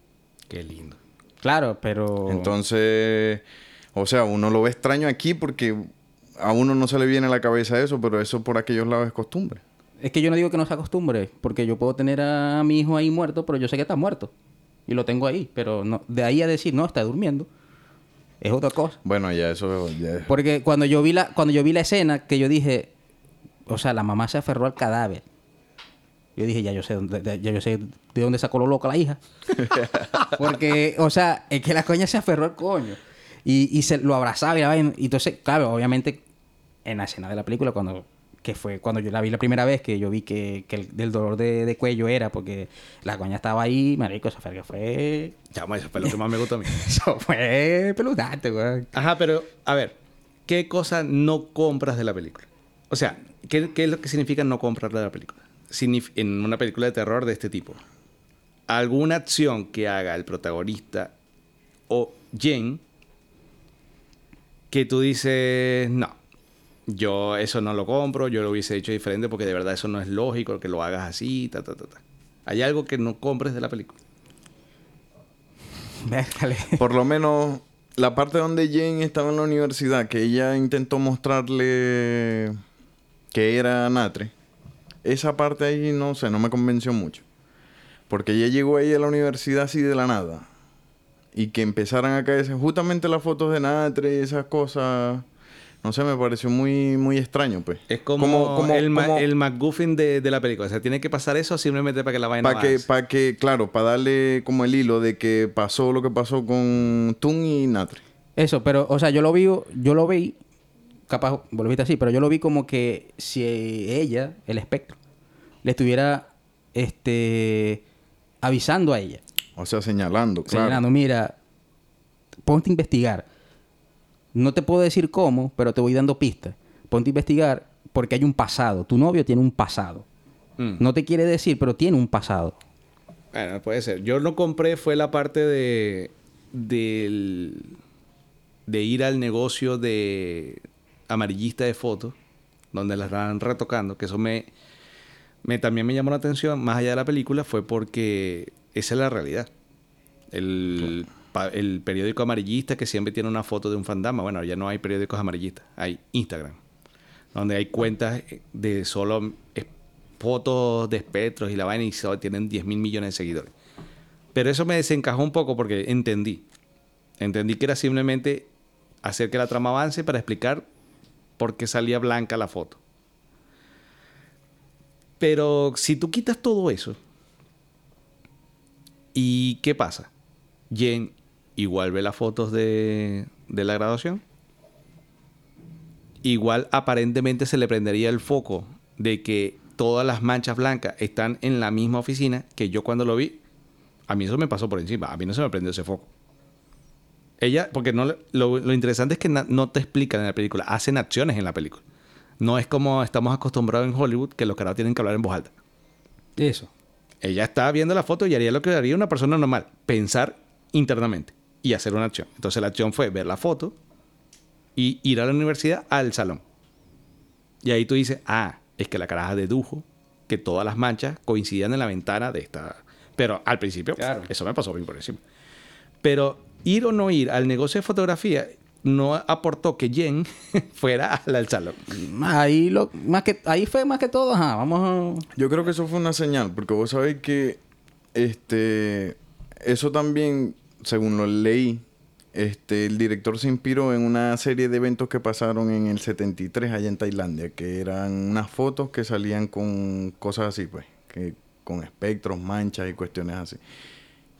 Speaker 2: Qué lindo.
Speaker 1: Claro, pero...
Speaker 3: Entonces, o sea, uno lo ve extraño aquí porque a uno no se le viene a la cabeza eso, pero eso por aquellos lados es costumbre.
Speaker 1: Es que yo no digo que no se acostumbre, porque yo puedo tener a mi hijo ahí muerto, pero yo sé que está muerto. Y lo tengo ahí. Pero no, de ahí a decir, no, está durmiendo, es otra cosa.
Speaker 3: Bueno, ya eso ya
Speaker 1: Porque cuando yo vi la, cuando yo vi la escena, que yo dije, o sea, la mamá se aferró al cadáver. Yo dije, ya yo sé dónde, de- ya yo sé de dónde sacó lo loca la hija. *laughs* Porque, o sea, es que la coña se aferró al coño. Y, y se lo abrazaba y la vaina. Y entonces, claro, obviamente, en la escena de la película, cuando que fue cuando yo la vi la primera vez, que yo vi que, que el, del dolor de, de cuello era porque la coña estaba ahí, marico, eso fue que fue...
Speaker 2: Bueno, eso fue lo que más me gustó a mí. *laughs*
Speaker 1: Eso fue peludante, güey.
Speaker 2: Ajá, pero a ver, ¿qué cosa no compras de la película? O sea, ¿qué, qué es lo que significa no comprar de la película? Signif- en una película de terror de este tipo. Alguna acción que haga el protagonista o Jen que tú dices, no, yo eso no lo compro, yo lo hubiese hecho diferente porque de verdad eso no es lógico que lo hagas así, ta, ta, ta, ta. ¿Hay algo que no compres de la película? *laughs*
Speaker 1: Vértale.
Speaker 3: Por lo menos la parte donde Jane estaba en la universidad, que ella intentó mostrarle que era Natre, esa parte ahí no sé, no me convenció mucho. Porque ella llegó ahí a la universidad así de la nada. Y que empezaran a caerse justamente las fotos de Natre y esas cosas. No sé, me pareció muy, muy extraño, pues.
Speaker 2: Es como, el, ma- el McGuffin de, de la película. O sea, tiene que pasar eso simplemente para que la vaina
Speaker 3: Para que, para que, claro, para darle como el hilo de que pasó lo que pasó con Tun y Natre.
Speaker 1: Eso, pero, o sea, yo lo vi, yo lo vi, capaz volviste así, pero yo lo vi como que si ella, el espectro, le estuviera, este, avisando a ella,
Speaker 3: O sea, señalando, claro.
Speaker 1: señalando, mira, ponte a investigar. No te puedo decir cómo, pero te voy dando pistas. Ponte a investigar porque hay un pasado. Tu novio tiene un pasado.
Speaker 2: Mm.
Speaker 1: No te quiere decir, pero tiene un pasado.
Speaker 2: Bueno, puede ser. Yo no compré fue la parte de del de ir al negocio de amarillista de fotos donde las estaban retocando, que eso me, me también me llamó la atención más allá de la película fue porque esa es la realidad. El, el periódico amarillista que siempre tiene una foto de un fantasma. Bueno, ya no hay periódicos amarillistas, hay Instagram, donde hay cuentas de solo fotos de espectros y la vaina y solo tienen 10 mil millones de seguidores. Pero eso me desencajó un poco porque entendí. Entendí que era simplemente hacer que la trama avance para explicar por qué salía blanca la foto. Pero si tú quitas todo eso, ¿y qué pasa? Jen igual ve las fotos de, de la graduación. Igual aparentemente se le prendería el foco de que todas las manchas blancas están en la misma oficina que yo cuando lo vi. A mí eso me pasó por encima. A mí no se me prendió ese foco. Ella, porque no, lo, lo interesante es que no te explican en la película, hacen acciones en la película. No es como estamos acostumbrados en Hollywood que los caras tienen que hablar en voz alta.
Speaker 1: Eso.
Speaker 2: Ella está viendo la foto y haría lo que haría una persona normal, pensar internamente y hacer una acción. Entonces la acción fue ver la foto y ir a la universidad al salón. Y ahí tú dices, ah, es que la caraja dedujo que todas las manchas coincidían en la ventana de esta... Pero al principio,
Speaker 1: Claro.
Speaker 2: eso me pasó bien por encima. Pero ir o no ir al negocio de fotografía no aportó que Jen *laughs* fuera al, al salón.
Speaker 1: Ahí, lo, más que, ahí fue más que todo, ajá, vamos a...
Speaker 3: Yo creo que eso fue una señal, porque vos sabéis que este eso también, según lo leí, este el director se inspiró en una serie de eventos que pasaron en el 73 allá en Tailandia, que eran unas fotos que salían con cosas así, pues, que con espectros, manchas y cuestiones así.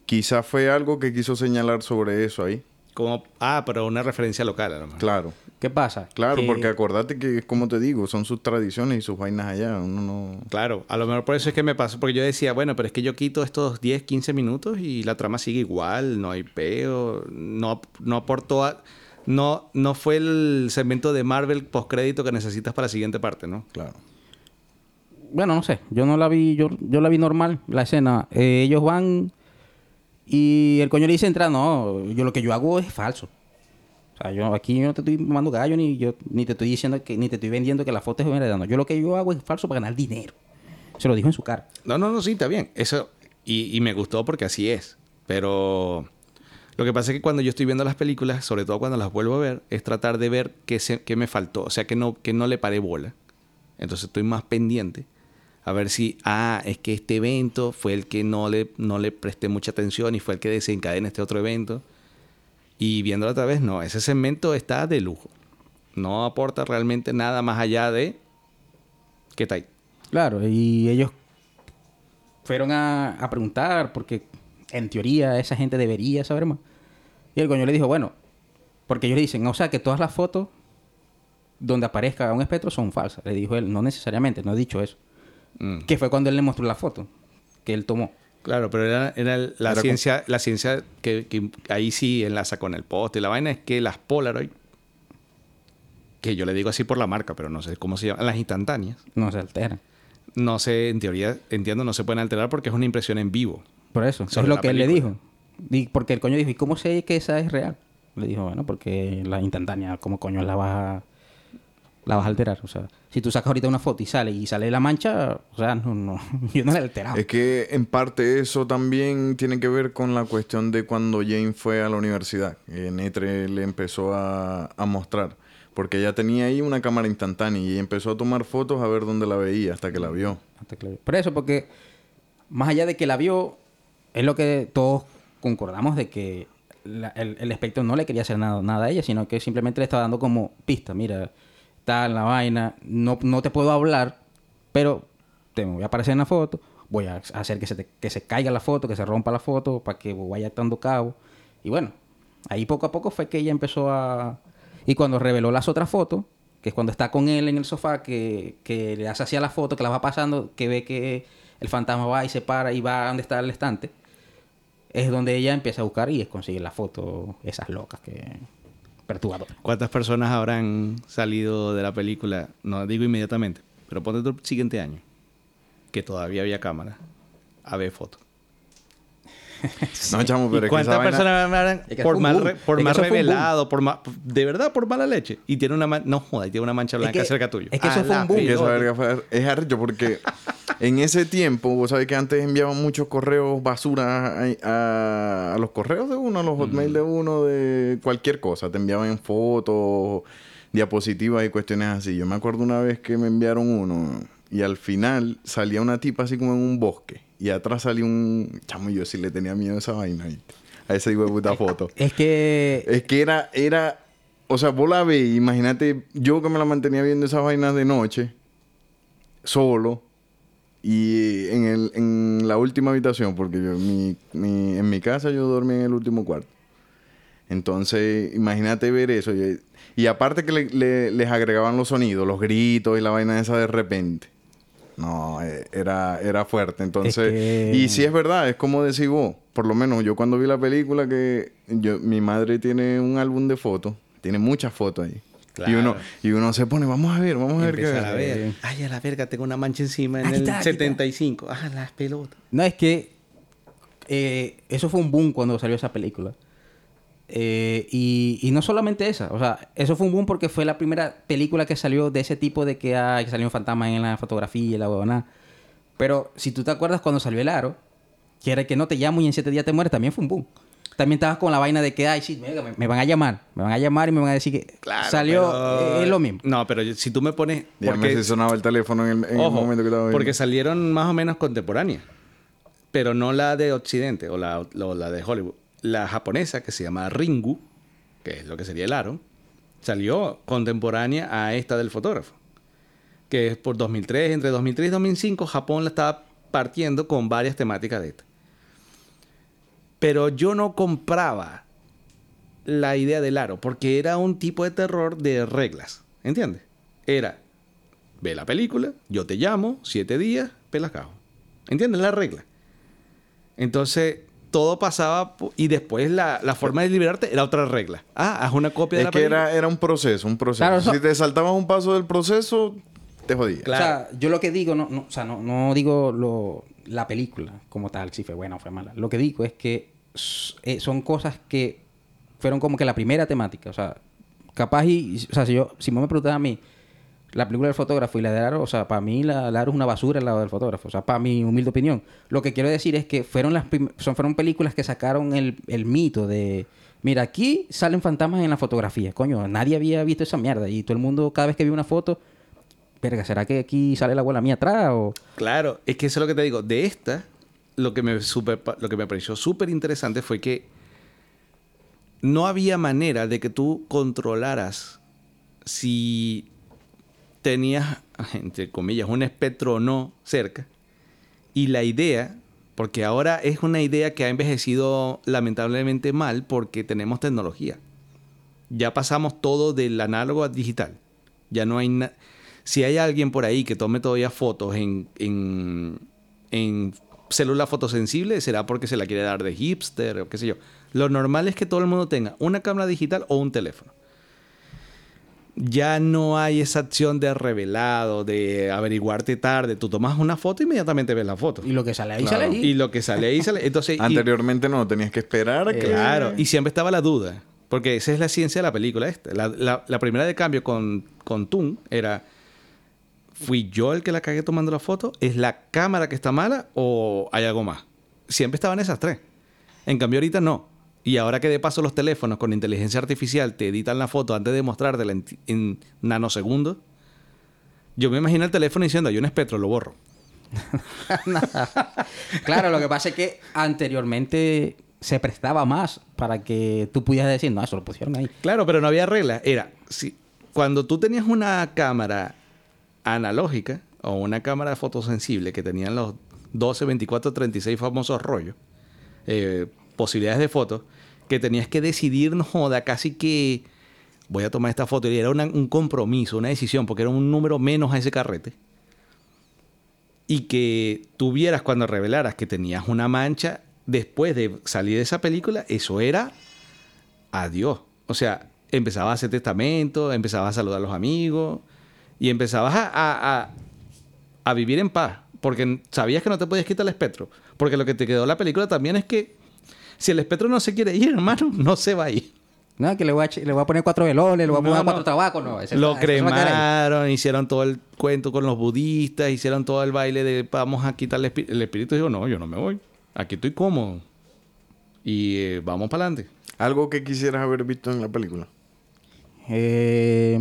Speaker 3: Quizás fue algo que quiso señalar sobre eso ahí.
Speaker 2: Como, ah, pero una referencia local a lo mejor.
Speaker 3: Claro.
Speaker 1: ¿Qué pasa?
Speaker 3: Claro,
Speaker 1: Que-
Speaker 3: porque acordate que, como te digo, son sus tradiciones y sus vainas allá. Uno no...
Speaker 2: Claro, a lo mejor por eso es que me pasó, porque yo decía, bueno, pero es que yo quito estos 10, 15 minutos y la trama sigue igual, no hay peo, no, no aportó a- No, no fue el segmento de Marvel postcrédito que necesitas para la siguiente parte, ¿no?
Speaker 3: Claro.
Speaker 1: Bueno, no sé. Yo no la vi, yo, yo la vi normal, la escena. Eh, ellos van y el coño le dice entra, no, yo lo que yo hago es falso. O sea, yo aquí yo no te estoy mandando gallo ni yo ni te estoy diciendo que ni te estoy vendiendo que la foto es. Yo lo que yo hago es falso para ganar dinero. Se lo dijo en su cara.
Speaker 2: No, no, no, sí, está bien. Eso, y, y me gustó porque así es. Pero lo que pasa es que cuando yo estoy viendo las películas, sobre todo cuando las vuelvo a ver, es tratar de ver qué, se- qué me faltó. O sea, que no, que no le paré bola. Entonces estoy más pendiente a ver si, ah, es que este evento fue el que no le, no le presté mucha atención y fue el que desencadena este otro evento. Y viéndolo otra vez, no, ese segmento está de lujo. No aporta realmente nada más allá de... ¿Qué tal?
Speaker 1: Claro, y ellos fueron a, a preguntar, porque en teoría esa gente debería saber más. Y el coño le dijo, bueno, porque ellos le dicen, o sea, que todas las fotos donde aparezca un espectro son falsas. Le dijo él, no necesariamente, no he dicho eso.
Speaker 2: Mm.
Speaker 1: Que fue cuando él le mostró la foto que él tomó.
Speaker 2: Claro, pero era, la
Speaker 3: Era
Speaker 2: ciencia, la ciencia que, que ahí sí enlaza con el poste. La vaina es que las Polaroid, que yo le digo así por la marca, pero no sé cómo se llaman, las instantáneas,
Speaker 1: No se alteran.
Speaker 2: no sé, en teoría, entiendo, no se pueden alterar porque es una impresión en vivo.
Speaker 1: Por eso. Es lo que él le dijo. Y porque el coño dijo, ¿y cómo sé que esa es real? Le dijo, bueno, porque la instantánea, ¿cómo coño la vas a, la vas a alterar? O sea, si tú sacas ahorita una foto y sale y sale la mancha, o sea, no, no, *laughs* yo no la he alterado.
Speaker 3: Es que en parte eso también tiene que ver con la cuestión de cuando Jane fue a la universidad. Netre le empezó a, a mostrar. Porque ella tenía ahí una cámara instantánea y empezó a tomar fotos a ver dónde la veía hasta que la vio.
Speaker 1: Hasta que la vio. Por eso, porque más allá de que la vio, es lo que todos concordamos de que la- el, el espectro no le quería hacer nada, nada a ella, sino que simplemente le estaba dando como pista. Mira, en la vaina, no, no te puedo hablar, pero te voy a aparecer en la foto, voy a hacer que se, que se caiga la foto, que se rompa la foto, para que vaya dando cabo. Y bueno, ahí poco a poco fue que ella empezó a... Y cuando reveló las otras fotos, que es cuando está con él en el sofá, que, que le hace así a la foto, que la va pasando, que ve que el fantasma va y se para y va a donde está el estante, es donde ella empieza a buscar y es conseguir la foto, esas locas que...
Speaker 2: ¿Cuántas personas habrán salido de la película? No digo inmediatamente, pero ponte tu siguiente año, que todavía había cámara, a ver fotos. *laughs*
Speaker 3: No, chamo, pero
Speaker 2: ¿Y
Speaker 3: es que
Speaker 2: ¿Cuántas
Speaker 3: esa vaina-
Speaker 2: personas
Speaker 1: Es que
Speaker 2: por mal, re- por
Speaker 1: Es
Speaker 2: mal revelado, por ma- de verdad por mala leche? Y tiene una man- no joda, y tiene una mancha blanca
Speaker 1: que-
Speaker 2: cerca tuyo.
Speaker 1: es que eso
Speaker 2: A
Speaker 1: fue un boom.
Speaker 3: Y esa
Speaker 2: pelota.
Speaker 3: verga fue- es arrecho porque *laughs* en ese tiempo, vos sabés que antes enviaban muchos correos basura a, a- a los correos de uno, a los hotmail de uno, de cualquier cosa. Te enviaban fotos, diapositivas y cuestiones así. Yo me acuerdo una vez que me enviaron uno y al final salía una tipa así como en un bosque y atrás salía un... Chamo, yo sí le tenía miedo a esa vaina. A esa hijo de puta foto.
Speaker 1: Es que...
Speaker 3: Es que era, era, o sea, vos la ves, imagínate, yo que me la mantenía viendo esas vainas de noche, solo, y en, el, en la última habitación, porque yo, mi, mi- en mi casa yo dormí en el último cuarto. Entonces, imagínate ver eso. Y, y aparte que le- le- les agregaban los sonidos, los gritos y la vaina esa de repente. No, eh, era, era fuerte. Entonces,
Speaker 1: que-
Speaker 3: y sí es verdad, es como decís vos. Por lo menos yo cuando vi la película que yo, mi madre tiene un álbum de fotos, tiene muchas fotos ahí. Y uno, y uno se pone, vamos a ver, vamos a ver qué
Speaker 2: Empezar a
Speaker 3: es.
Speaker 2: ver. Ay, a la verga, tengo una mancha encima en
Speaker 1: Aquí
Speaker 2: el
Speaker 1: está.
Speaker 2: 75. Ah, las pelotas.
Speaker 1: No, es que eh, eso fue un boom cuando salió esa película. Eh, y, y no solamente esa, o sea, eso fue un boom porque fue la primera película que salió de ese tipo de que, ay, que salió un fantasma en la fotografía y la huevona. Pero si tú te acuerdas cuando salió El Aro, que era que no te llamo y en siete días te mueres, también fue un boom. También estabas con la vaina de que, ay, sí, me, me van a llamar, me van a llamar y me van a decir que salió,
Speaker 2: pero-
Speaker 1: eh, es lo mismo.
Speaker 2: No, pero yo- si tú me pones.
Speaker 3: Dígame
Speaker 2: porque-
Speaker 3: si sonaba el teléfono en el, en el
Speaker 2: Ojo,
Speaker 3: momento que estaba viendo.
Speaker 2: porque salieron más o menos contemporáneas. Pero no la de Occidente o la, o la de Hollywood. La japonesa, que se llama Ringu, que es lo que sería el aro, salió contemporánea a esta del fotógrafo. Que es por 2003. Entre 2003 y 2005, Japón la estaba partiendo con varias temáticas de esta. Pero yo no compraba la idea del aro, porque era un tipo de terror de reglas. ¿Entiendes? Era, ve la película, yo te llamo, siete días, pelas cajo. ¿Entiendes la regla? Entonces, todo pasaba y después la, la forma de liberarte era otra regla. Ah, haz una copia de
Speaker 3: es
Speaker 2: la
Speaker 3: que
Speaker 2: película.
Speaker 3: era, era un proceso, un proceso.
Speaker 1: Claro,
Speaker 3: Si te saltabas un paso del proceso, te jodías.
Speaker 2: Claro.
Speaker 1: O sea, yo lo que digo, no, no, o sea, no, no digo lo, la película como tal, si fue buena o fue mala. Lo que digo es que eh, son cosas que fueron como que la primera temática. O sea, capaz y... O sea, si, yo, si vos me preguntas a mí, la película del fotógrafo y la de Aro, o sea, para mí la, la Aro es una basura al lado del fotógrafo. O sea, para mi humilde opinión. Lo que quiero decir es que fueron las son, fueron películas que sacaron el, el mito de... Mira, aquí salen fantasmas en la fotografía. Coño, nadie había visto esa mierda. Y todo el mundo, cada vez que vio una foto... Verga, ¿será que aquí sale la abuela mía atrás?
Speaker 2: Claro, es que eso es lo que te digo. De esta, lo que me, super- lo que me pareció súper interesante fue que no había manera de que tú controlaras si tenías, entre comillas, un espectro no cerca. Y la idea, porque ahora es una idea que ha envejecido lamentablemente mal porque tenemos tecnología. Ya pasamos todo del análogo al digital. Ya no hay. Si hay alguien por ahí que tome todavía fotos en, en, en célula fotosensible, será porque se la quiere dar de hipster o qué sé yo. Lo normal es que todo el mundo tenga una cámara digital o un teléfono. Ya no hay esa acción de revelado, de averiguarte tarde. Tú tomas una foto y inmediatamente ves la foto.
Speaker 1: Y lo que sale ahí
Speaker 3: Claro.
Speaker 1: sale ahí.
Speaker 2: Y lo que sale ahí sale. Entonces, y-
Speaker 3: Anteriormente no, tenías que esperar a que...
Speaker 2: Claro, y siempre estaba la duda. Porque esa es la ciencia de la película esta. La, la- la primera de cambio con, con Toon era... ¿Fui yo el que la cagué tomando la foto? ¿Es la cámara que está mala o hay algo más? Siempre estaban esas tres. En cambio ahorita no. Y ahora que de paso los teléfonos con inteligencia artificial te editan la foto antes de mostrártela en, en nanosegundos, yo me imagino el teléfono diciendo, hay un espectro, lo borro. *laughs*
Speaker 1: claro, lo que pasa es que anteriormente se prestaba más para que tú pudieras decir, no, eso lo pusieron ahí.
Speaker 2: Claro, pero no había regla. Era, si, cuando tú tenías una cámara analógica o una cámara fotosensible que tenían los 12, 24, 36 famosos rollos, eh, posibilidades de fotos, que tenías que decidir, no joda, casi que voy a tomar esta foto. Y era un compromiso, una decisión, porque era un número menos a ese carrete. Y que tuvieras cuando revelaras que tenías una mancha después de salir de esa película, eso era adiós. O sea, empezabas a hacer testamento, empezabas a saludar a los amigos y empezabas a, a- a- vivir en paz. Porque sabías que no te podías quitar el espectro. Porque lo que te quedó la película también es que si el espectro no se quiere ir, hermano, no se va a ir.
Speaker 1: No, que le voy a, le voy a poner cuatro velones, le voy a
Speaker 2: No,
Speaker 1: poner
Speaker 2: no.
Speaker 1: cuatro tabacos, no. ese-
Speaker 2: Lo cremaron, hicieron todo el cuento con los budistas, hicieron todo el baile de vamos a quitarle el, espi-". el espíritu. Dijo, no, yo no me voy. Aquí estoy cómodo. Y eh, vamos para adelante.
Speaker 3: Algo que quisieras haber visto en la película.
Speaker 1: Eh,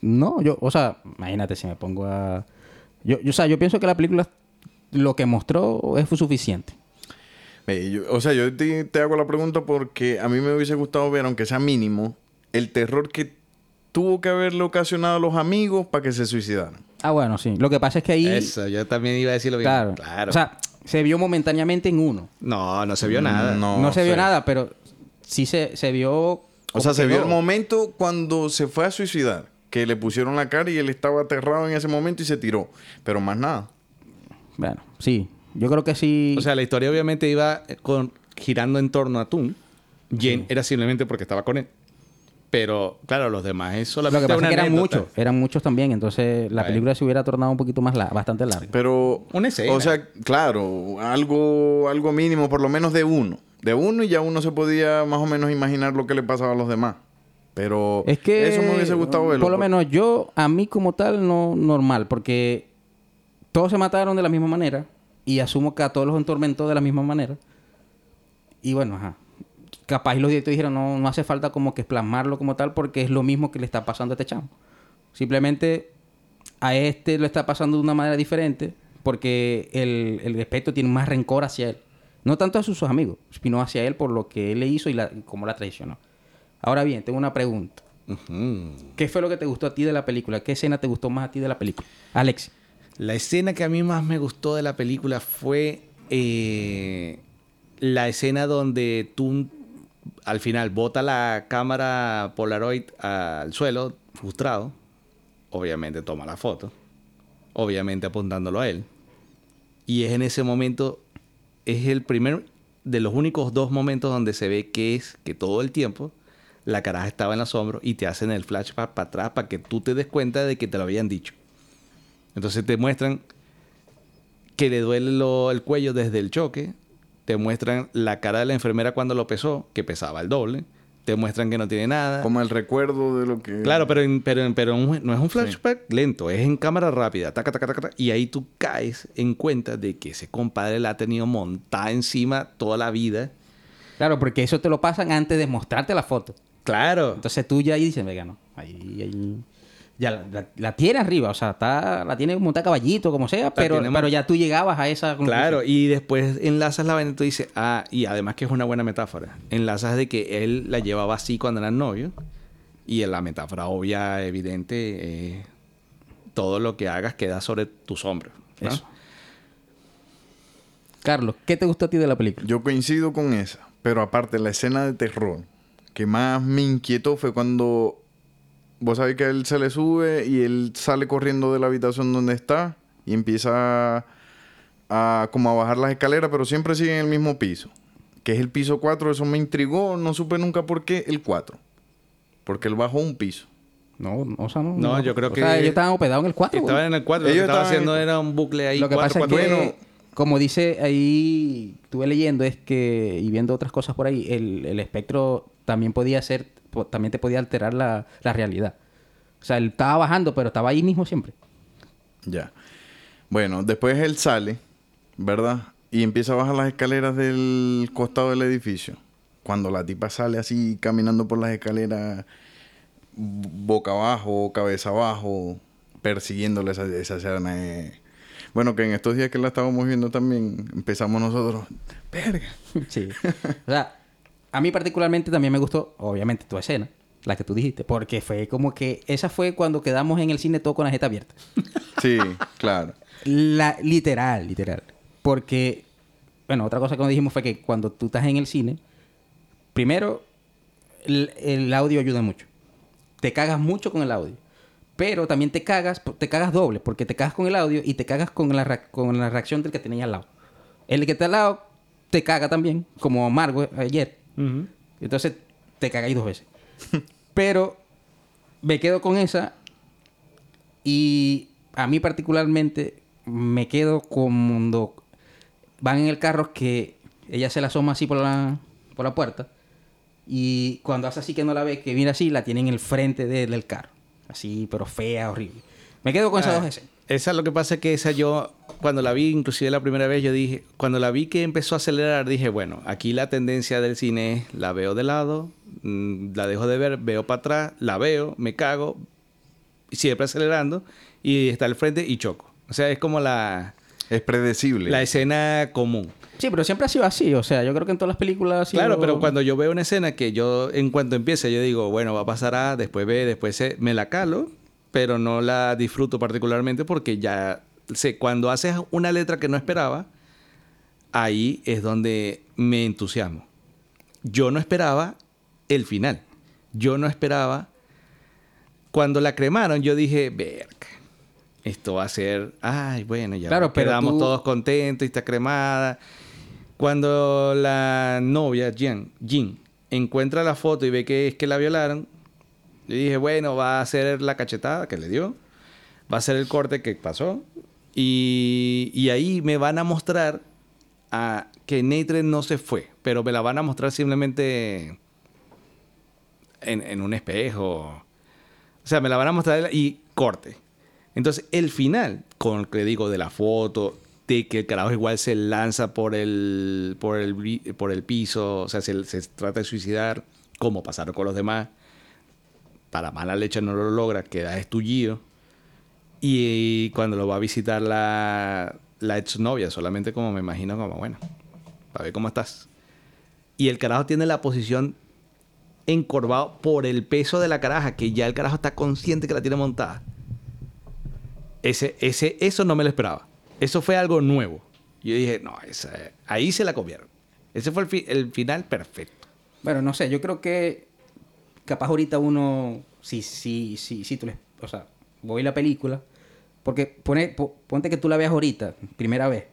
Speaker 1: no, yo, o sea, imagínate si me pongo a... Yo, yo, o sea, yo pienso que la película lo que mostró es suficiente.
Speaker 3: Yo- o sea, yo te, te hago la pregunta porque a mí me hubiese gustado ver, aunque sea mínimo, el terror que tuvo que haberle ocasionado a los amigos para que se suicidaran.
Speaker 1: Ah, bueno, sí. Lo que pasa es que ahí...
Speaker 2: Eso, yo también iba a decir lo mismo.
Speaker 1: Claro.
Speaker 2: Claro.
Speaker 1: O sea, se vio momentáneamente en uno.
Speaker 2: no, no se vio nada.
Speaker 3: No.
Speaker 1: No, se vio nada, pero sí se, se vio...
Speaker 3: O sea, se vio el momento cuando se fue a suicidar, que le pusieron la cara y él estaba aterrado en ese momento y se tiró. Pero más nada.
Speaker 1: Bueno, sí. Yo creo que sí...
Speaker 2: O sea, la historia obviamente iba eh, con, girando en torno a Toon. Jane era simplemente porque estaba con él. Pero, claro, los demás es
Speaker 1: lo
Speaker 2: solamente
Speaker 1: que pasa
Speaker 2: una
Speaker 1: es que eran
Speaker 2: anécdota.
Speaker 1: muchos. Eran muchos también. Entonces, la película se hubiera tornado un poquito más larga, bastante larga.
Speaker 3: Pero,
Speaker 2: Una escena.
Speaker 3: o sea, claro, algo, algo mínimo, por lo menos de uno. De uno y ya uno se podía más o menos imaginar lo que le pasaba a los demás. Pero
Speaker 1: Es que...
Speaker 3: eso me hubiese gustado verlo.
Speaker 1: Por lo menos yo, a mí como tal, no normal. Porque todos se mataron de la misma manera. Y asumo que a todos los entormentó de la misma manera. Y bueno, ajá. Capaz los directores dijeron, no, no hace falta como que plasmarlo como tal porque es lo mismo que le está pasando a este chamo. Simplemente a este lo está pasando de una manera diferente porque el, el respeto tiene más rencor hacia él. No tanto a sus amigos, sino hacia él por lo que él le hizo y, la, y cómo la traicionó. Ahora bien, tengo una pregunta. ¿Qué fue lo que te gustó a ti de la película? ¿Qué escena te gustó más a ti de la película? Alex.
Speaker 2: La escena que a mí más me gustó de la película fue eh, la escena donde tú al final bota la cámara Polaroid al suelo, frustrado. Obviamente toma la foto. Obviamente apuntándolo a él. Y es en ese momento, es el primer de los únicos dos momentos donde se ve que es que todo el tiempo la caraja estaba en los hombros y te hacen el flashback para atrás para que tú te des cuenta de que te lo habían dicho. Entonces te muestran que le duele lo- el cuello desde el choque. Te muestran la cara de la enfermera cuando lo pesó, que pesaba el doble. Te muestran que no tiene nada.
Speaker 3: Como el recuerdo de lo que...
Speaker 2: Claro, pero, en- pero, en- pero un- no es un flashback lento, es en cámara rápida. taca, taca, taca, taca, y ahí tú caes en cuenta de que ese compadre la ha tenido montada encima toda la vida.
Speaker 1: Claro, porque eso te lo pasan antes de mostrarte la foto.
Speaker 2: Claro.
Speaker 1: Entonces tú ya ahí dices, venga, no. Ahí, ahí- ya la, la- la tiene arriba, o sea, está, la tiene montada caballito, como sea, pero, pero ya tú llegabas a esa conclusión.
Speaker 2: Claro, y después enlazas la vaina y tú dices, ah, y además que es una buena metáfora. Enlazas de que él la llevaba así cuando eran novios. Y en la metáfora obvia, evidente, eh, todo lo que hagas queda sobre tus hombros. ¿no?
Speaker 1: Eso. Carlos, ¿qué te gustó a ti de la película?
Speaker 3: Yo coincido con esa, pero aparte la escena de terror que más me inquietó fue cuando vos sabés que él se le sube y él sale corriendo de la habitación donde está y empieza a, como a bajar las escaleras, pero siempre sigue en el mismo piso, que es el piso 4, eso me intrigó, no supe nunca por qué el 4, porque él bajó un piso.
Speaker 1: No, o sea, no.
Speaker 2: No, yo creo
Speaker 1: o
Speaker 2: que-
Speaker 1: sea, ellos estaban hospedados en el 4.
Speaker 2: Estaban en el 4. Lo que
Speaker 3: Ellos
Speaker 2: estaba
Speaker 3: estaban en
Speaker 2: haciendo era un bucle ahí.
Speaker 1: Lo que
Speaker 2: cuatro,
Speaker 1: pasa es
Speaker 2: cuatro,
Speaker 1: que,
Speaker 2: bueno,
Speaker 1: como dice ahí, estuve leyendo, es que, y viendo otras cosas por ahí, el, el espectro también podía ser, también te podía alterar la, la realidad. O sea, él estaba bajando, pero estaba ahí mismo siempre.
Speaker 3: Ya. Bueno, después él sale, ¿verdad? Y empieza a bajar las escaleras del costado del edificio. Cuando la tipa sale así caminando por las escaleras boca abajo, cabeza abajo, persiguiéndole esa, esa escena. eh. Bueno, que en estos días que la estábamos viendo también empezamos nosotros, verga.
Speaker 1: Sí. *laughs* o sea, a mí particularmente también me gustó, obviamente, tu escena, la que tú dijiste, porque fue como que esa fue cuando quedamos en el cine todo con la jeta abierta. *laughs*
Speaker 3: Sí, claro.
Speaker 1: La, literal, literal. Porque, bueno, otra cosa que nos dijimos fue que cuando tú estás en el cine, primero, el, el audio ayuda mucho. Te cagas mucho con el audio. Pero también te cagas, te cagas doble, porque te cagas con el audio y te cagas con la, con la reacción del que tenía al lado. El que está al lado te caga también, como Margo ayer. Entonces te cagáis dos veces. *laughs* Pero me quedo con esa. Y a mí particularmente me quedo cuando van en el carro que ella se la asoma así por la, por la puerta. Y cuando hace así que no la ve, que viene así, la tiene en el frente de- del carro. Así, pero fea, horrible. Me quedo con esas
Speaker 2: Ah,
Speaker 1: dos escenas.
Speaker 2: Esa lo que pasa es que esa yo, cuando la vi, inclusive la primera vez, yo dije, cuando la vi que empezó a acelerar, dije, bueno, aquí la tendencia del cine es, la veo de lado, mm, la dejo de ver, veo para atrás, la veo, me cago, siempre acelerando, y está al frente y choco. O sea, es como la,
Speaker 3: Es predecible.
Speaker 2: la escena común.
Speaker 1: Sí, pero siempre ha sido así. O sea, yo creo que en todas las películas ha sido...
Speaker 2: Claro, pero cuando yo veo una escena que yo, en cuanto empieza, yo digo, bueno, va a pasar A, después B, después C, me la calo, pero no la disfruto particularmente porque ya sé, cuando haces una letra que no esperaba, ahí es donde me entusiasmo. Yo no esperaba el final. Yo no esperaba. Cuando la cremaron, yo dije, verga. Esto va a ser, ay, bueno, ya
Speaker 1: Claro,
Speaker 2: quedamos
Speaker 1: tú-
Speaker 2: todos contentos y está cremada. Cuando la novia, Jean, Jean, encuentra la foto y ve que es que la violaron, yo dije, bueno, va a ser la cachetada que le dio, va a ser el corte que pasó, y, y ahí me van a mostrar a que Natre no se fue, pero me la van a mostrar simplemente en, en un espejo. O sea, me la van a mostrar y corte. Entonces, el final, con lo que digo de la foto, de que el carajo igual se lanza por el, por el, por el piso, o sea, se, se trata de suicidar, como pasaron con los demás. Para mala leche no lo logra, queda estullido. Y cuando lo va a visitar la, la exnovia, solamente como me imagino, como bueno, para ver cómo estás. Y el carajo tiene la posición encorvado por el peso de la caraja, que ya el carajo está consciente que la tiene montada. Ese, ese, eso no me lo esperaba. Eso fue algo nuevo. Yo dije, no, esa, ahí se la comieron. Ese fue el, fi- el final perfecto.
Speaker 1: Bueno, no sé, yo creo que capaz ahorita uno, si, si, si, si tú le, o sea, voy a la película, porque pone, po- ponte que tú la veas ahorita, primera vez,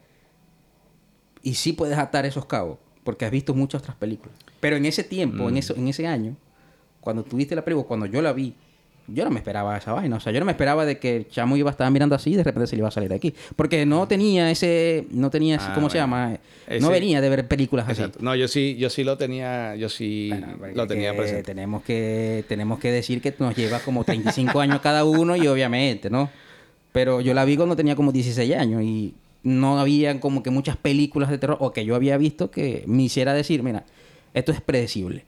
Speaker 1: y sí puedes atar esos cabos, porque has visto muchas otras películas. Pero en ese tiempo, en, eso, en ese año, cuando tuviste la película, cuando yo la vi, yo no me esperaba esa vaina. O sea, yo no me esperaba de que chamo iba a estar mirando así y de repente se le iba a salir de aquí. Porque no tenía ese, no tenía, ese-
Speaker 2: Ah,
Speaker 1: ¿cómo se llama?
Speaker 2: Ese-
Speaker 1: No venía de ver películas así.
Speaker 2: Exacto. No, yo sí, yo sí lo tenía, yo sí
Speaker 1: Bueno,
Speaker 2: lo tenía presente.
Speaker 1: Tenemos que, tenemos que decir que nos lleva como 35 años cada uno y obviamente, ¿no? Pero yo la vi cuando tenía como 16 años y no había como que muchas películas de terror o que yo había visto que me hiciera decir, mira, esto es predecible.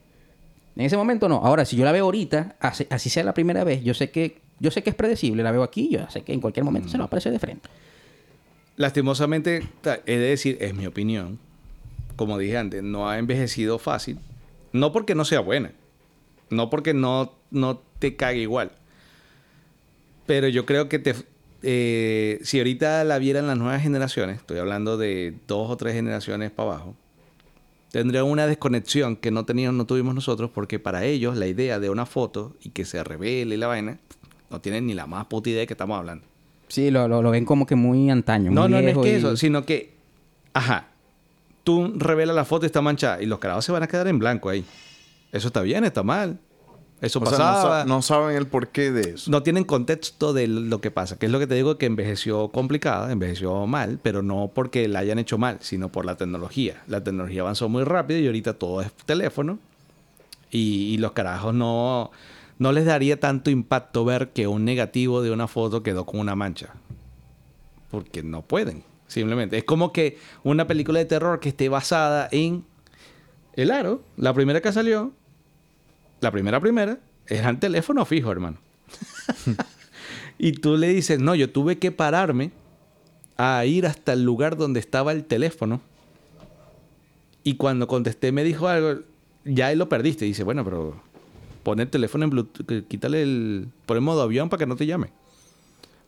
Speaker 1: En ese momento no. Ahora, si yo la veo ahorita, así, sea la primera vez, yo sé que yo sé que es predecible. La veo aquí, yo sé que en cualquier momento se nos aparece de frente.
Speaker 2: Lastimosamente, he de decir, es mi opinión. Como dije antes, no ha envejecido fácil. No porque no sea buena. No porque no, no te cague igual. Pero yo creo que te, eh, si ahorita la vieran las nuevas generaciones, estoy hablando de dos o tres generaciones para abajo, tendría una desconexión que no teníamos, no tuvimos nosotros, porque para ellos la idea de una foto y que se revele la vaina, no tienen ni la más puta idea de que estamos hablando.
Speaker 1: Sí, lo, lo, lo ven como que muy antaño.
Speaker 2: No,
Speaker 1: muy
Speaker 2: no, no es que
Speaker 1: y-
Speaker 2: eso, sino que, ajá, tú revelas la foto y está manchada y los carajos se van a quedar en blanco ahí. Eso está bien, está mal. Eso
Speaker 3: O sea, no,
Speaker 2: pasaba.
Speaker 3: sa- no saben el porqué de eso.
Speaker 2: no tienen contexto de lo que pasa, que es lo que te digo que envejeció complicada, envejeció mal, pero no porque la hayan hecho mal, sino por la tecnología. La tecnología avanzó muy rápido y ahorita todo es teléfono y, y los carajos no, no les daría tanto impacto ver que un negativo de una foto quedó con una mancha. Porque no pueden, simplemente. Es como que una película de terror que esté basada en El Aro, la primera que salió, la primera primera, era el teléfono fijo, hermano. y tú le dices, no, yo tuve que pararme a ir hasta el lugar donde estaba el teléfono. Y cuando contesté me dijo algo, ya ahí lo perdiste. Y dice, bueno, pero pon el teléfono en Bluetooth, quítale el... Pon en modo avión para que no te llame.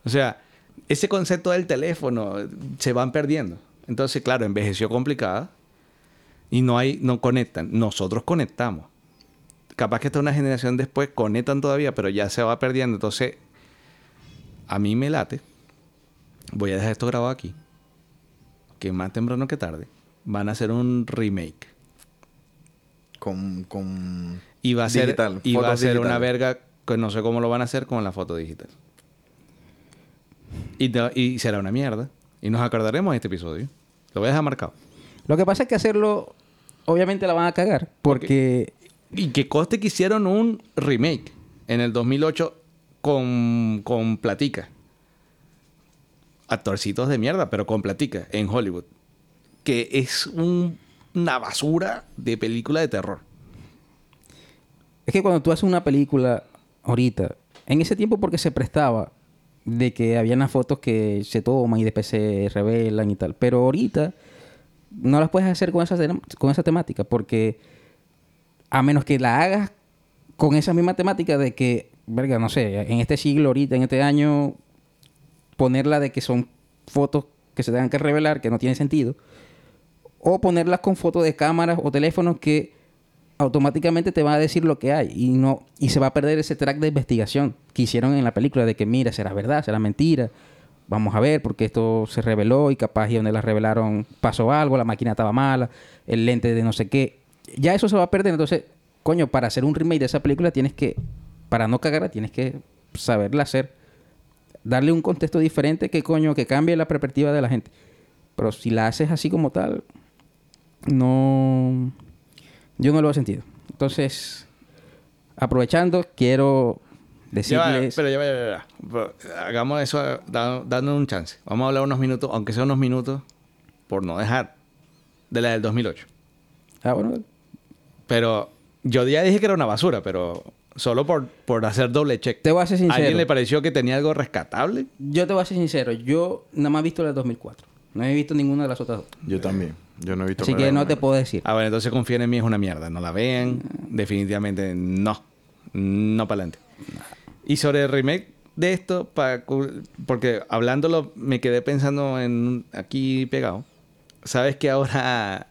Speaker 2: O sea, ese concepto del teléfono se van perdiendo. Entonces, claro, envejeció complicada y no hay, no conectan. Nosotros conectamos. Capaz que esta una generación después conectan todavía, pero ya se va perdiendo. Entonces, a mí me late. Voy a dejar esto grabado aquí. Que más temprano que tarde van a hacer un remake.
Speaker 3: Con, con
Speaker 2: Y va a ser,
Speaker 3: digital,
Speaker 2: y va a ser una verga que no sé cómo lo van a hacer con la foto digital. Y, te- y será una mierda. Y nos acordaremos de este episodio. Lo voy a dejar marcado.
Speaker 1: Lo que pasa es que hacerlo, obviamente la van a cagar. Porque
Speaker 2: Y que coste que hicieron un remake en el 2008 con, con platica. Actorcitos de mierda, pero con platica en Hollywood. Que es un- una basura de película de terror.
Speaker 1: es que cuando tú haces una película ahorita, en ese tiempo porque se prestaba de que había unas fotos que se toman y después se revelan y tal. Pero ahorita no las puedes hacer con esa, con esa temática porque a menos que la hagas con esa misma temática de que, verga, no sé, en este siglo ahorita, en este año, ponerla de que son fotos que se tengan que revelar, que no tiene sentido, o ponerlas con fotos de cámaras o teléfonos que automáticamente te va a decir lo que hay y no y se va a perder ese track de investigación que hicieron en la película de que mira será verdad será mentira vamos a ver porque esto se reveló y capaz y donde la revelaron pasó algo la máquina estaba mala el lente de no sé qué ya eso se va a perder entonces coño para hacer un remake de esa película tienes que para no cagarla tienes que saberla hacer darle un contexto diferente que coño que cambie la perspectiva de la gente pero si la haces así como tal no yo no lo he sentido. Entonces, aprovechando, quiero
Speaker 2: Ya va,
Speaker 1: decirles...
Speaker 2: pero ya va, ya va, Hagamos eso da- dando un chance. Vamos a hablar unos minutos, aunque sea unos minutos, por no dejar, de la del 2008.
Speaker 1: Ah, bueno,
Speaker 2: Pero yo ya dije que era una basura, pero solo por, por hacer doble check.
Speaker 1: te voy a ser
Speaker 2: ¿A
Speaker 1: sincero.
Speaker 2: alguien le pareció que tenía algo rescatable?
Speaker 1: Yo te voy a ser sincero. Yo nada más he visto la del 2004. No he visto ninguna de las otras dos.
Speaker 3: Yo también. Yo no he visto
Speaker 1: Así que no te puedo decir.
Speaker 2: Ah, bueno, entonces confíen en mí, es una mierda. No la vean. Definitivamente no. No para adelante. Y sobre el remake de esto, pa- porque hablándolo me quedé pensando en aquí pegado. Sabes que ahora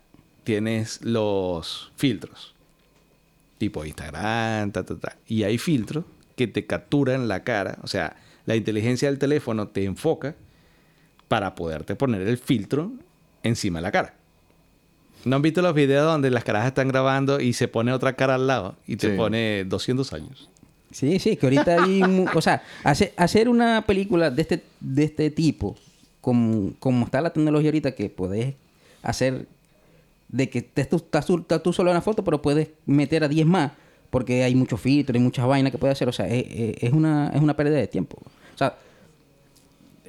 Speaker 2: tienes los filtros. Tipo Instagram, ta, ta, ta. Y hay filtros que te capturan la cara. O sea, la inteligencia del teléfono te enfoca para poderte poner el filtro encima de la cara. ¿No han visto los videos donde las caras están grabando y se pone otra cara al lado y te
Speaker 3: Sí.
Speaker 2: pone 200 años?
Speaker 1: Sí, sí, que ahorita hay... o sea, hace- hacer una película de este, de este tipo, como, como está la tecnología ahorita, que puedes hacer de que estés tú, estás estás tú solo en la foto, pero puedes meter a 10 más, porque hay muchos filtros y muchas vainas que puedes hacer. O sea, es, es- una, es una pérdida de tiempo. O sea,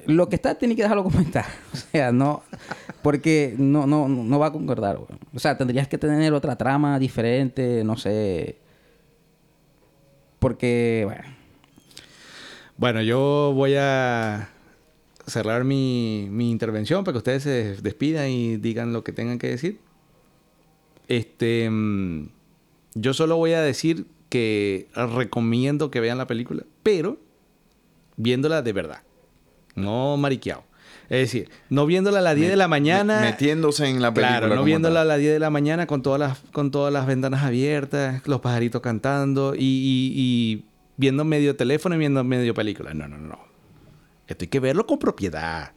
Speaker 1: lo que está tiene que dejarlo como está. *laughs* O sea, no... Porque no, no, no va a concordar. O sea, tendrías que tener otra trama diferente, no sé... Porque, bueno...
Speaker 2: Bueno, yo voy a cerrar mi, mi intervención para que ustedes se despidan y digan lo que tengan que decir. Este, mm, yo solo voy a decir que recomiendo que vean la película, pero viéndola de verdad. no mariqueado. Es decir, no viéndola a las 10 de la mañana.
Speaker 3: Metiéndose en la película.
Speaker 2: Claro, no viéndola a las 10 de la mañana con todas las, con todas las ventanas abiertas, los pajaritos cantando y, y- y viendo medio teléfono y viendo medio película. No, no, no. Esto hay que verlo con propiedad.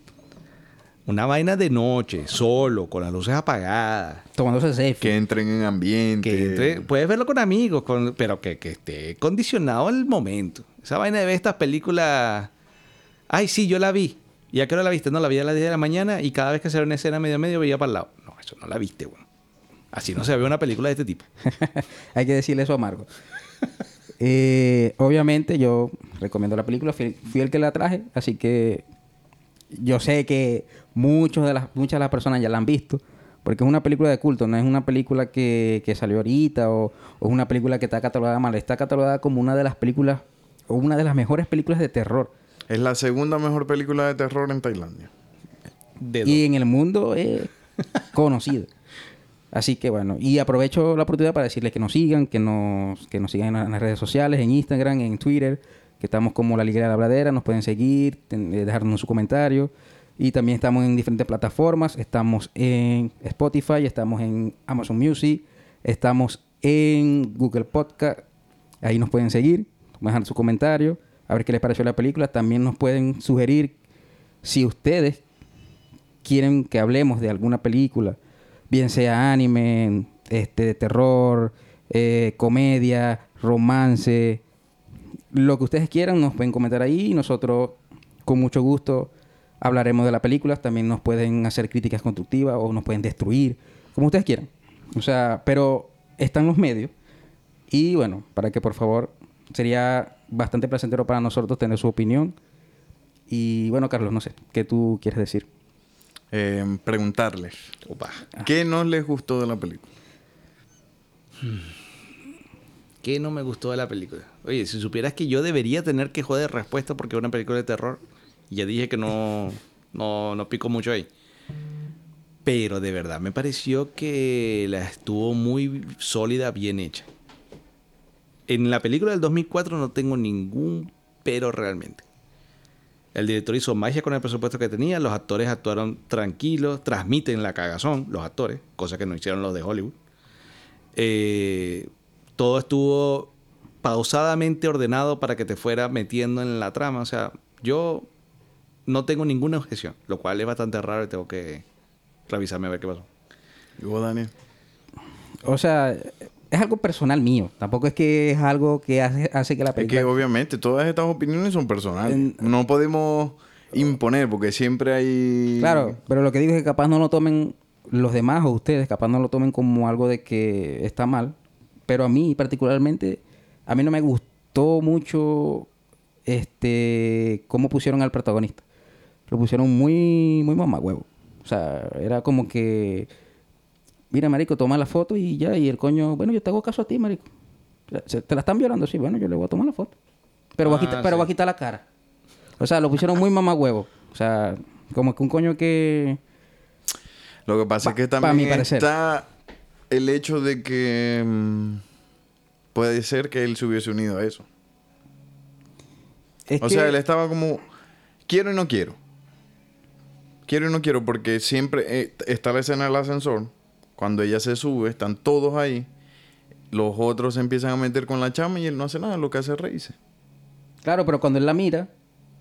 Speaker 2: Una vaina de noche, solo, con las luces apagadas.
Speaker 1: Tomándose selfie.
Speaker 3: Que entren en ambiente.
Speaker 2: Que entre- puedes verlo con amigos, con- pero que, que esté condicionado al momento. Esa vaina de ver estas películas. Ay, sí, yo la vi. ¿Y a qué hora la viste? No, la vi a las 10 de la mañana y cada vez que se ve una escena medio medio veía para el lado. No, eso no la viste, weón. Así no se ve una película de este tipo. *laughs*
Speaker 1: Hay que decirle eso a Marco. Eh, obviamente yo recomiendo la película, fui, fui el que la traje, así que yo sé que muchos de las, muchas de las personas ya la han visto, porque es una película de culto, no es una película que, que salió ahorita o, o es una película que está catalogada mal, está catalogada como una de las películas o una de las mejores películas de terror.
Speaker 3: Es la segunda mejor película de terror en Tailandia.
Speaker 2: De
Speaker 1: Y en el mundo es *laughs* conocido. Así que bueno, y aprovecho la oportunidad para decirles que nos sigan, que nos, que nos sigan en, la- en las redes sociales, en Instagram, en Twitter, que estamos como La Liga de la Bladera, nos pueden seguir, ten- eh, dejarnos su comentario. Y también estamos en diferentes plataformas, estamos en Spotify, estamos en Amazon Music, estamos en Google Podcast, ahí nos pueden seguir, dejar su comentario, a ver qué les pareció la película. También nos pueden sugerir si ustedes quieren que hablemos de alguna película, bien sea anime, este, de terror, eh, comedia, romance, lo que ustedes quieran, nos pueden comentar ahí. Nosotros con mucho gusto hablaremos de la película. También nos pueden hacer críticas constructivas o nos pueden destruir, como ustedes quieran. O sea, pero están los medios y bueno, para que por favor sería bastante placentero para nosotros tener su opinión. Y bueno, Carlos, no sé, ¿qué tú quieres decir?
Speaker 3: Eh, preguntarles.
Speaker 2: Opa.
Speaker 3: ¿Qué no les gustó de la película?
Speaker 2: ¿Qué no me gustó de la película? Oye, si supieras que yo debería tener que joder respuesta porque es una película de terror. Ya dije que no, no, no pico mucho ahí. Pero de verdad me pareció que la estuvo muy sólida, bien hecha. En la película del 2004 no tengo ningún pero realmente. El director hizo magia con el presupuesto que tenía, los actores actuaron tranquilos, transmiten la cagazón, los actores, cosa que no hicieron los de Hollywood. Eh, todo estuvo pausadamente ordenado para que te fuera metiendo en la trama. O sea, yo no tengo ninguna objeción, lo cual es bastante raro y tengo que revisarme a ver qué pasó.
Speaker 3: ¿Y vos, Daniel?
Speaker 1: O sea, es algo personal mío. Tampoco es que es algo que hace, hace que la
Speaker 3: Es
Speaker 1: película...
Speaker 3: que obviamente todas estas opiniones son personales.
Speaker 1: En-
Speaker 3: No podemos imponer porque siempre hay...
Speaker 1: Claro, pero lo que digo es que capaz no lo tomen los demás o ustedes, capaz no lo tomen como algo de que está mal. Pero a mí particularmente, a mí no me gustó mucho este cómo pusieron al protagonista. Lo pusieron muy, muy mamagüevo. O sea, era como que, mira, marico, toma la foto y ya, y el coño, bueno, yo te hago caso a ti, marico. Te la están violando, sí, bueno, yo le voy a tomar la foto. Pero, voy, a
Speaker 2: Ah,
Speaker 1: quitar, pero voy a quitar la cara. O sea, lo pusieron muy mamagüevo. O sea, como que un coño que...
Speaker 3: Lo que pasa
Speaker 1: Pa-
Speaker 3: es que también está el hecho de que mm, puede ser que él se hubiese unido a eso.
Speaker 1: Es
Speaker 3: o
Speaker 1: que-
Speaker 3: sea, él estaba como, quiero y no quiero. Quiero y no quiero porque siempre eh, está la escena del ascensor. Cuando ella se sube, están todos ahí. Los otros se empiezan a meter con la chama y él no hace nada, lo que hace es reírse.
Speaker 1: Claro, pero cuando él la mira,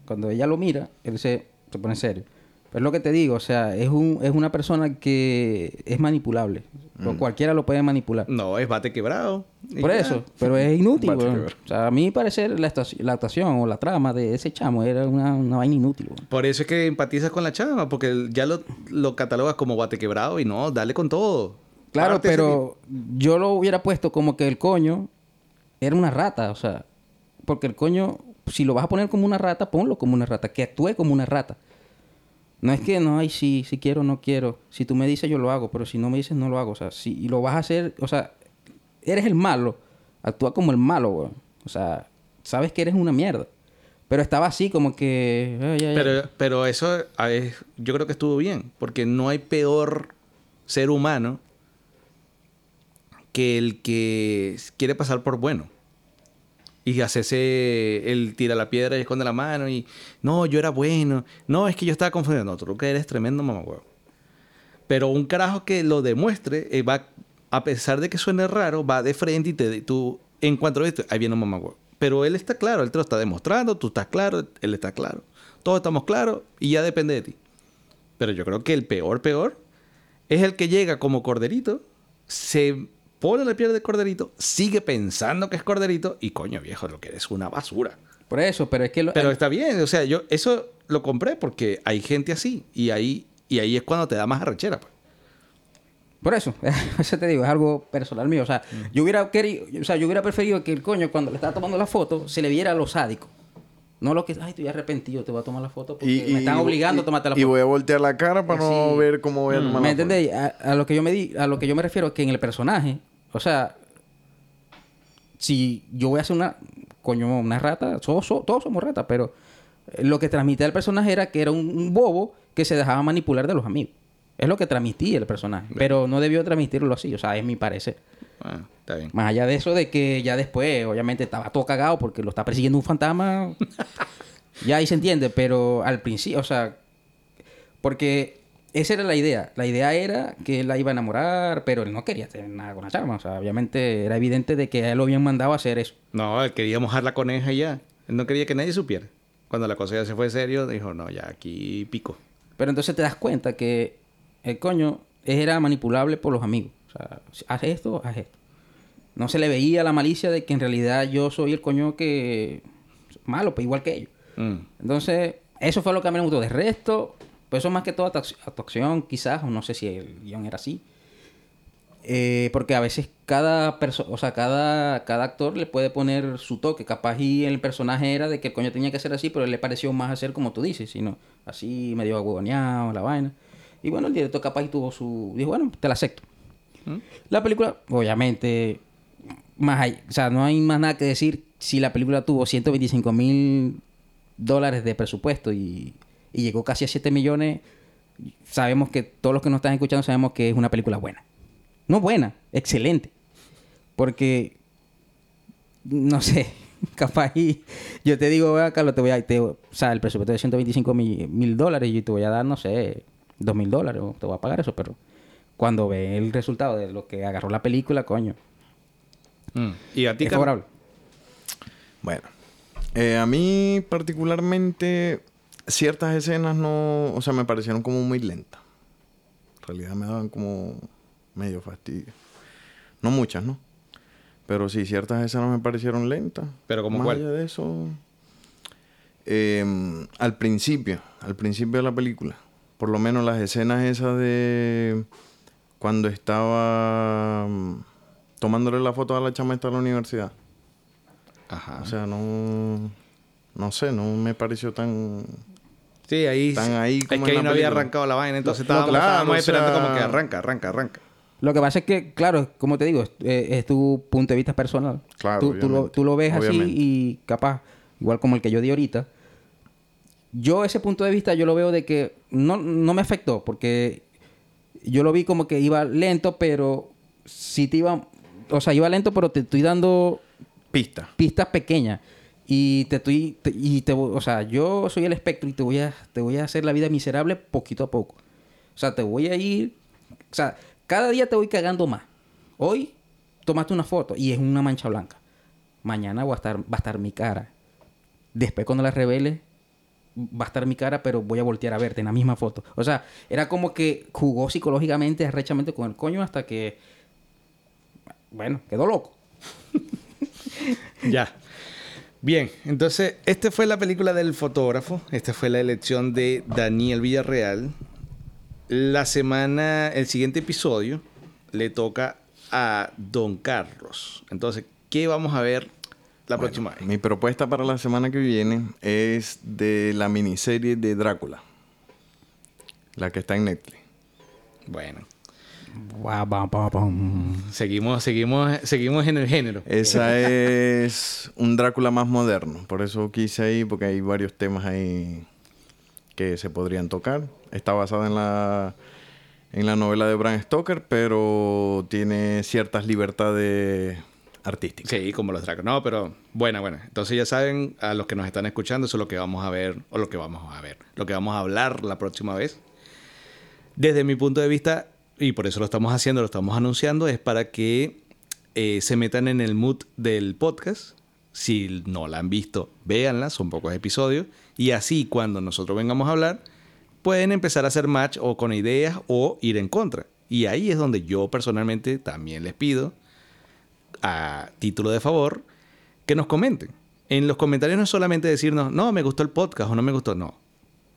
Speaker 1: cuando ella lo mira, él se, se pone serio. Pero es lo que te digo, o sea, es, un, es una persona que es manipulable.
Speaker 3: Mm.
Speaker 1: O Cualquiera lo puede manipular.
Speaker 2: No, es bate quebrado.
Speaker 1: Por eso, pero es inútil, weón. O sea, a mí parecer la, actuación o la trama de ese chamo era una, una vaina inútil, weón.
Speaker 2: Por eso es que empatizas con la chava, porque ya lo, lo catalogas como bate quebrado y no, dale con todo.
Speaker 1: Claro, pero yo lo hubiera puesto como que el coño era una rata, o sea, porque el coño, si lo vas a poner como una rata, ponlo como una rata, que actúe como una rata. No es que no, ay, sí, si quiero, no quiero. Si tú me dices, yo lo hago, pero si no me dices, no lo hago. O sea, si lo vas a hacer, o sea, eres el malo, actúa como el malo, weón. O sea, sabes que eres una mierda. Pero estaba así como que...
Speaker 2: Pero, pero eso a ver, yo creo que estuvo bien, porque no hay peor ser humano que el que quiere pasar por bueno. Y hacerse, él tira la piedra y esconde la mano y, no, yo era bueno. No, es que yo estaba confundido. No, tú que eres tremendo mamagüevo. Pero un carajo que lo demuestre, eh, va, a pesar de que suene raro, va de frente y te, tú, en cuanto a esto, ahí viene un mamagüevo. Pero él está claro, él te lo está demostrando, tú estás claro, él está claro. Todos estamos claros y ya depende de ti. Pero yo creo que el peor, peor, es el que llega como corderito, se pone la piel de corderito, sigue pensando que es corderito y coño viejo, lo que eres una basura.
Speaker 1: Por eso, pero es que... Lo,
Speaker 2: Pero está bien, o sea, yo eso lo compré porque hay gente así y ahí, y ahí es cuando te da más arrechera. Pues.
Speaker 1: Por eso, *laughs* eso te digo, es algo personal mío. O sea, yo hubiera querido, o sea, yo hubiera preferido que el coño cuando le estaba tomando la foto se le viera lo sádico. No lo que, ay, estoy arrepentido, te voy a tomar la foto porque me están obligando a tomarte la
Speaker 3: y
Speaker 1: foto.
Speaker 3: voy a voltear la cara para no ver cómo voy a tomar
Speaker 1: ¿Me entendéis? A, a lo que yo me di, a lo que yo me refiero es que en el personaje, o sea, si yo voy a hacer una coño, una rata, todos, so- todos somos ratas, pero eh, lo que transmitía el personaje era que era un, un bobo que se dejaba manipular de los amigos. Es lo que transmitía el personaje, pero no debió transmitirlo así, o sea, es mi parecer.
Speaker 2: Ah, está bien.
Speaker 1: Más allá de eso, de que ya después, obviamente, estaba todo cagado porque lo está persiguiendo un fantasma. *laughs* ya ahí se entiende, pero al principio, o sea, porque esa era la idea. La idea era que él la iba a enamorar, pero él no quería tener nada con la chama. O sea, obviamente era evidente de que a él lo habían mandado a hacer eso.
Speaker 2: No, él quería mojar la coneja y ya. Él no quería que nadie supiera. Cuando la cosa ya se fue serio, dijo, no, ya aquí pico.
Speaker 1: Pero entonces te das cuenta que el coño era manipulable por los amigos. O sea, haz esto, haz esto. No se le veía la malicia de que en realidad yo soy el coño que... Malo, pues igual que ellos.
Speaker 2: Mm.
Speaker 1: Entonces, eso fue lo que a mí me gustó. De resto, pues eso más que todo actu- actuación, quizás, o no sé si el guion era así. Eh, porque a veces cada persona, o sea, cada, cada actor le puede poner su toque. Capaz y el personaje era de que el coño tenía que ser así, pero él le pareció más hacer como tú dices, sino así medio aguagoneado, la vaina. Y bueno, el director capaz y tuvo su... Dijo, bueno, te la acepto. La película, obviamente, más hay, o sea, no hay más nada que decir si la película tuvo 125 mil dólares de presupuesto y, y llegó casi a 7 millones. Sabemos que todos los que nos están escuchando sabemos que es una película buena. No buena, excelente. Porque, no sé, *laughs* capaz y yo te digo, "Vea, Carlos, te voy a, te- o sea, el presupuesto de 125 mi- mil dólares y te voy a dar, no sé, 2 mil dólares, te voy a pagar eso, pero cuando ve el resultado de lo que agarró la película, coño,
Speaker 2: Mm. Y a ti,
Speaker 1: es
Speaker 2: Carlos?
Speaker 1: favorable.
Speaker 3: Bueno, eh, a mí particularmente ciertas escenas no, o sea, me parecieron como muy lentas. En realidad me daban como medio fastidio. No muchas, ¿no? Pero sí, ciertas escenas me parecieron lentas.
Speaker 2: ¿Pero como
Speaker 3: Más
Speaker 2: cuál?
Speaker 3: allá de eso, eh, al principio, al principio de la película, por lo menos las escenas esas de cuando estaba mm, tomándole la foto a la chama esta de la universidad.
Speaker 2: Ajá.
Speaker 3: O sea, no. No sé, no me pareció tan.
Speaker 2: Sí, ahí...
Speaker 3: están ahí
Speaker 2: es
Speaker 3: como
Speaker 2: que
Speaker 3: en
Speaker 2: ahí no había arrancado la vaina, entonces
Speaker 3: Lo- lo-
Speaker 2: estábamos,
Speaker 3: claro,
Speaker 2: estábamos esperando
Speaker 3: sea-
Speaker 2: como que arranca, arranca, arranca.
Speaker 1: Lo que pasa es que, claro, como te digo, es, eh, es tu punto de vista personal.
Speaker 3: Claro,
Speaker 1: Tú, tú lo, tú lo ves
Speaker 3: Obviamente.
Speaker 1: así y capaz, igual como el que yo di ahorita. Yo ese punto de vista yo lo veo de que no, no me afectó porque yo lo vi como que iba lento, pero sí te iba... O sea, iba lento, pero te estoy dando
Speaker 3: Pista.
Speaker 1: pistas pequeñas. Y te estoy... y te, o sea, yo soy el espectro y te voy, a, te voy a hacer la vida miserable poquito a poco. O sea, te voy a ir... O sea, cada día te voy cagando más. Hoy tomaste una foto y es una mancha blanca. Mañana va a estar, va a estar mi cara. Después cuando la reveles, va a estar mi cara, pero voy a voltear a verte en la misma foto. O sea, era como que jugó psicológicamente, arrechamente con el coño hasta que... Bueno, quedó loco.
Speaker 2: Ya. Bien, entonces, esta fue la película del fotógrafo. Esta fue la elección de Daniel Villarreal. La semana, el siguiente episodio, le toca a Don Carlos. Entonces, ¿qué vamos a ver la
Speaker 3: Bueno,
Speaker 2: próxima vez?
Speaker 3: Mi propuesta para la semana que viene es de la miniserie de Drácula. La que está en Netflix.
Speaker 2: Bueno, seguimos, seguimos, seguimos en el género.
Speaker 3: Esa es un Drácula más moderno. Por eso quise ahí, porque hay varios temas ahí que se podrían tocar. Está basada en la, en la novela de Bram Stoker, pero tiene ciertas libertades artística.
Speaker 2: Sí, como los dragos. No, pero buena, buena. Entonces ya saben, a los que nos están escuchando, eso es lo que vamos a ver, o lo que vamos a ver, lo que vamos a hablar la próxima vez. Desde mi punto de vista, y por eso lo estamos haciendo, lo estamos anunciando, es para que eh, se metan en el mood del podcast. Si no la han visto, véanla, son pocos episodios. Y así, cuando nosotros vengamos a hablar, pueden empezar a hacer match o con ideas o ir en contra. Y ahí es donde yo personalmente también les pido, a título de favor, que nos comenten. En los comentarios no es solamente decirnos, no, me gustó el podcast o no me gustó, no.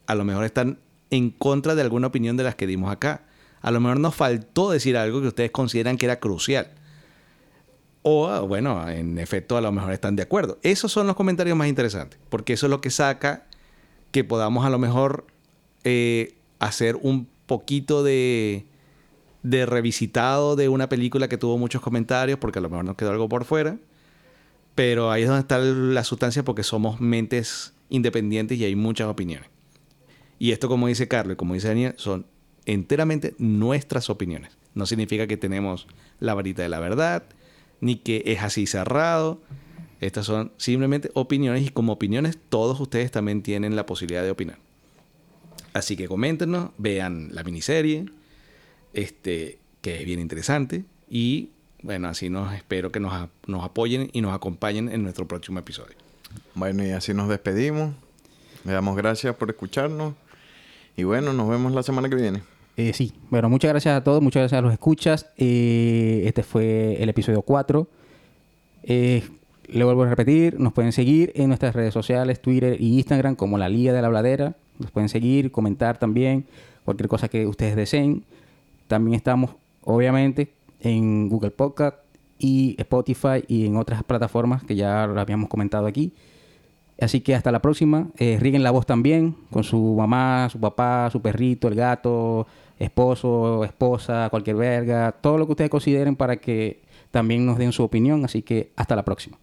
Speaker 2: A lo mejor están en contra de alguna opinión de las que dimos acá. A lo mejor nos faltó decir algo que ustedes consideran que era crucial. O, bueno, en efecto, a lo mejor están de acuerdo. Esos son los comentarios más interesantes, porque eso es lo que saca que podamos a lo mejor eh, hacer un poquito de, de revisitado de una película que tuvo muchos comentarios, porque a lo mejor nos quedó algo por fuera. Pero ahí es donde está la sustancia, porque somos mentes independientes y hay muchas opiniones. Y esto, como dice Carlos y como dice Daniel, son enteramente nuestras opiniones. No significa que tenemos la varita de la verdad, ni que es así cerrado. Estas son simplemente opiniones y como opiniones todos ustedes también tienen la posibilidad de opinar. Así que coméntenos, vean la miniserie, este, que es bien interesante. Y bueno, así nos espero que nos, nos apoyen y nos acompañen en nuestro próximo episodio.
Speaker 3: Bueno, y así nos despedimos. Le damos gracias por escucharnos. Y bueno, nos vemos la semana que viene.
Speaker 1: Eh, sí, bueno, muchas gracias a todos, muchas gracias a los escuchas. Eh, este fue el episodio 4. Eh, le vuelvo a repetir, nos pueden seguir en nuestras redes sociales, Twitter y Instagram como la Liga de la Bladera. Nos pueden seguir, comentar también, cualquier cosa que ustedes deseen. También estamos, obviamente, en Google Podcast y Spotify y en otras plataformas que ya habíamos comentado aquí. Así que hasta la próxima. Eh, riguen la voz también con su mamá, su papá, su perrito, el gato, esposo, esposa, cualquier verga, todo lo que ustedes consideren para que también nos den su opinión. Así que hasta la próxima.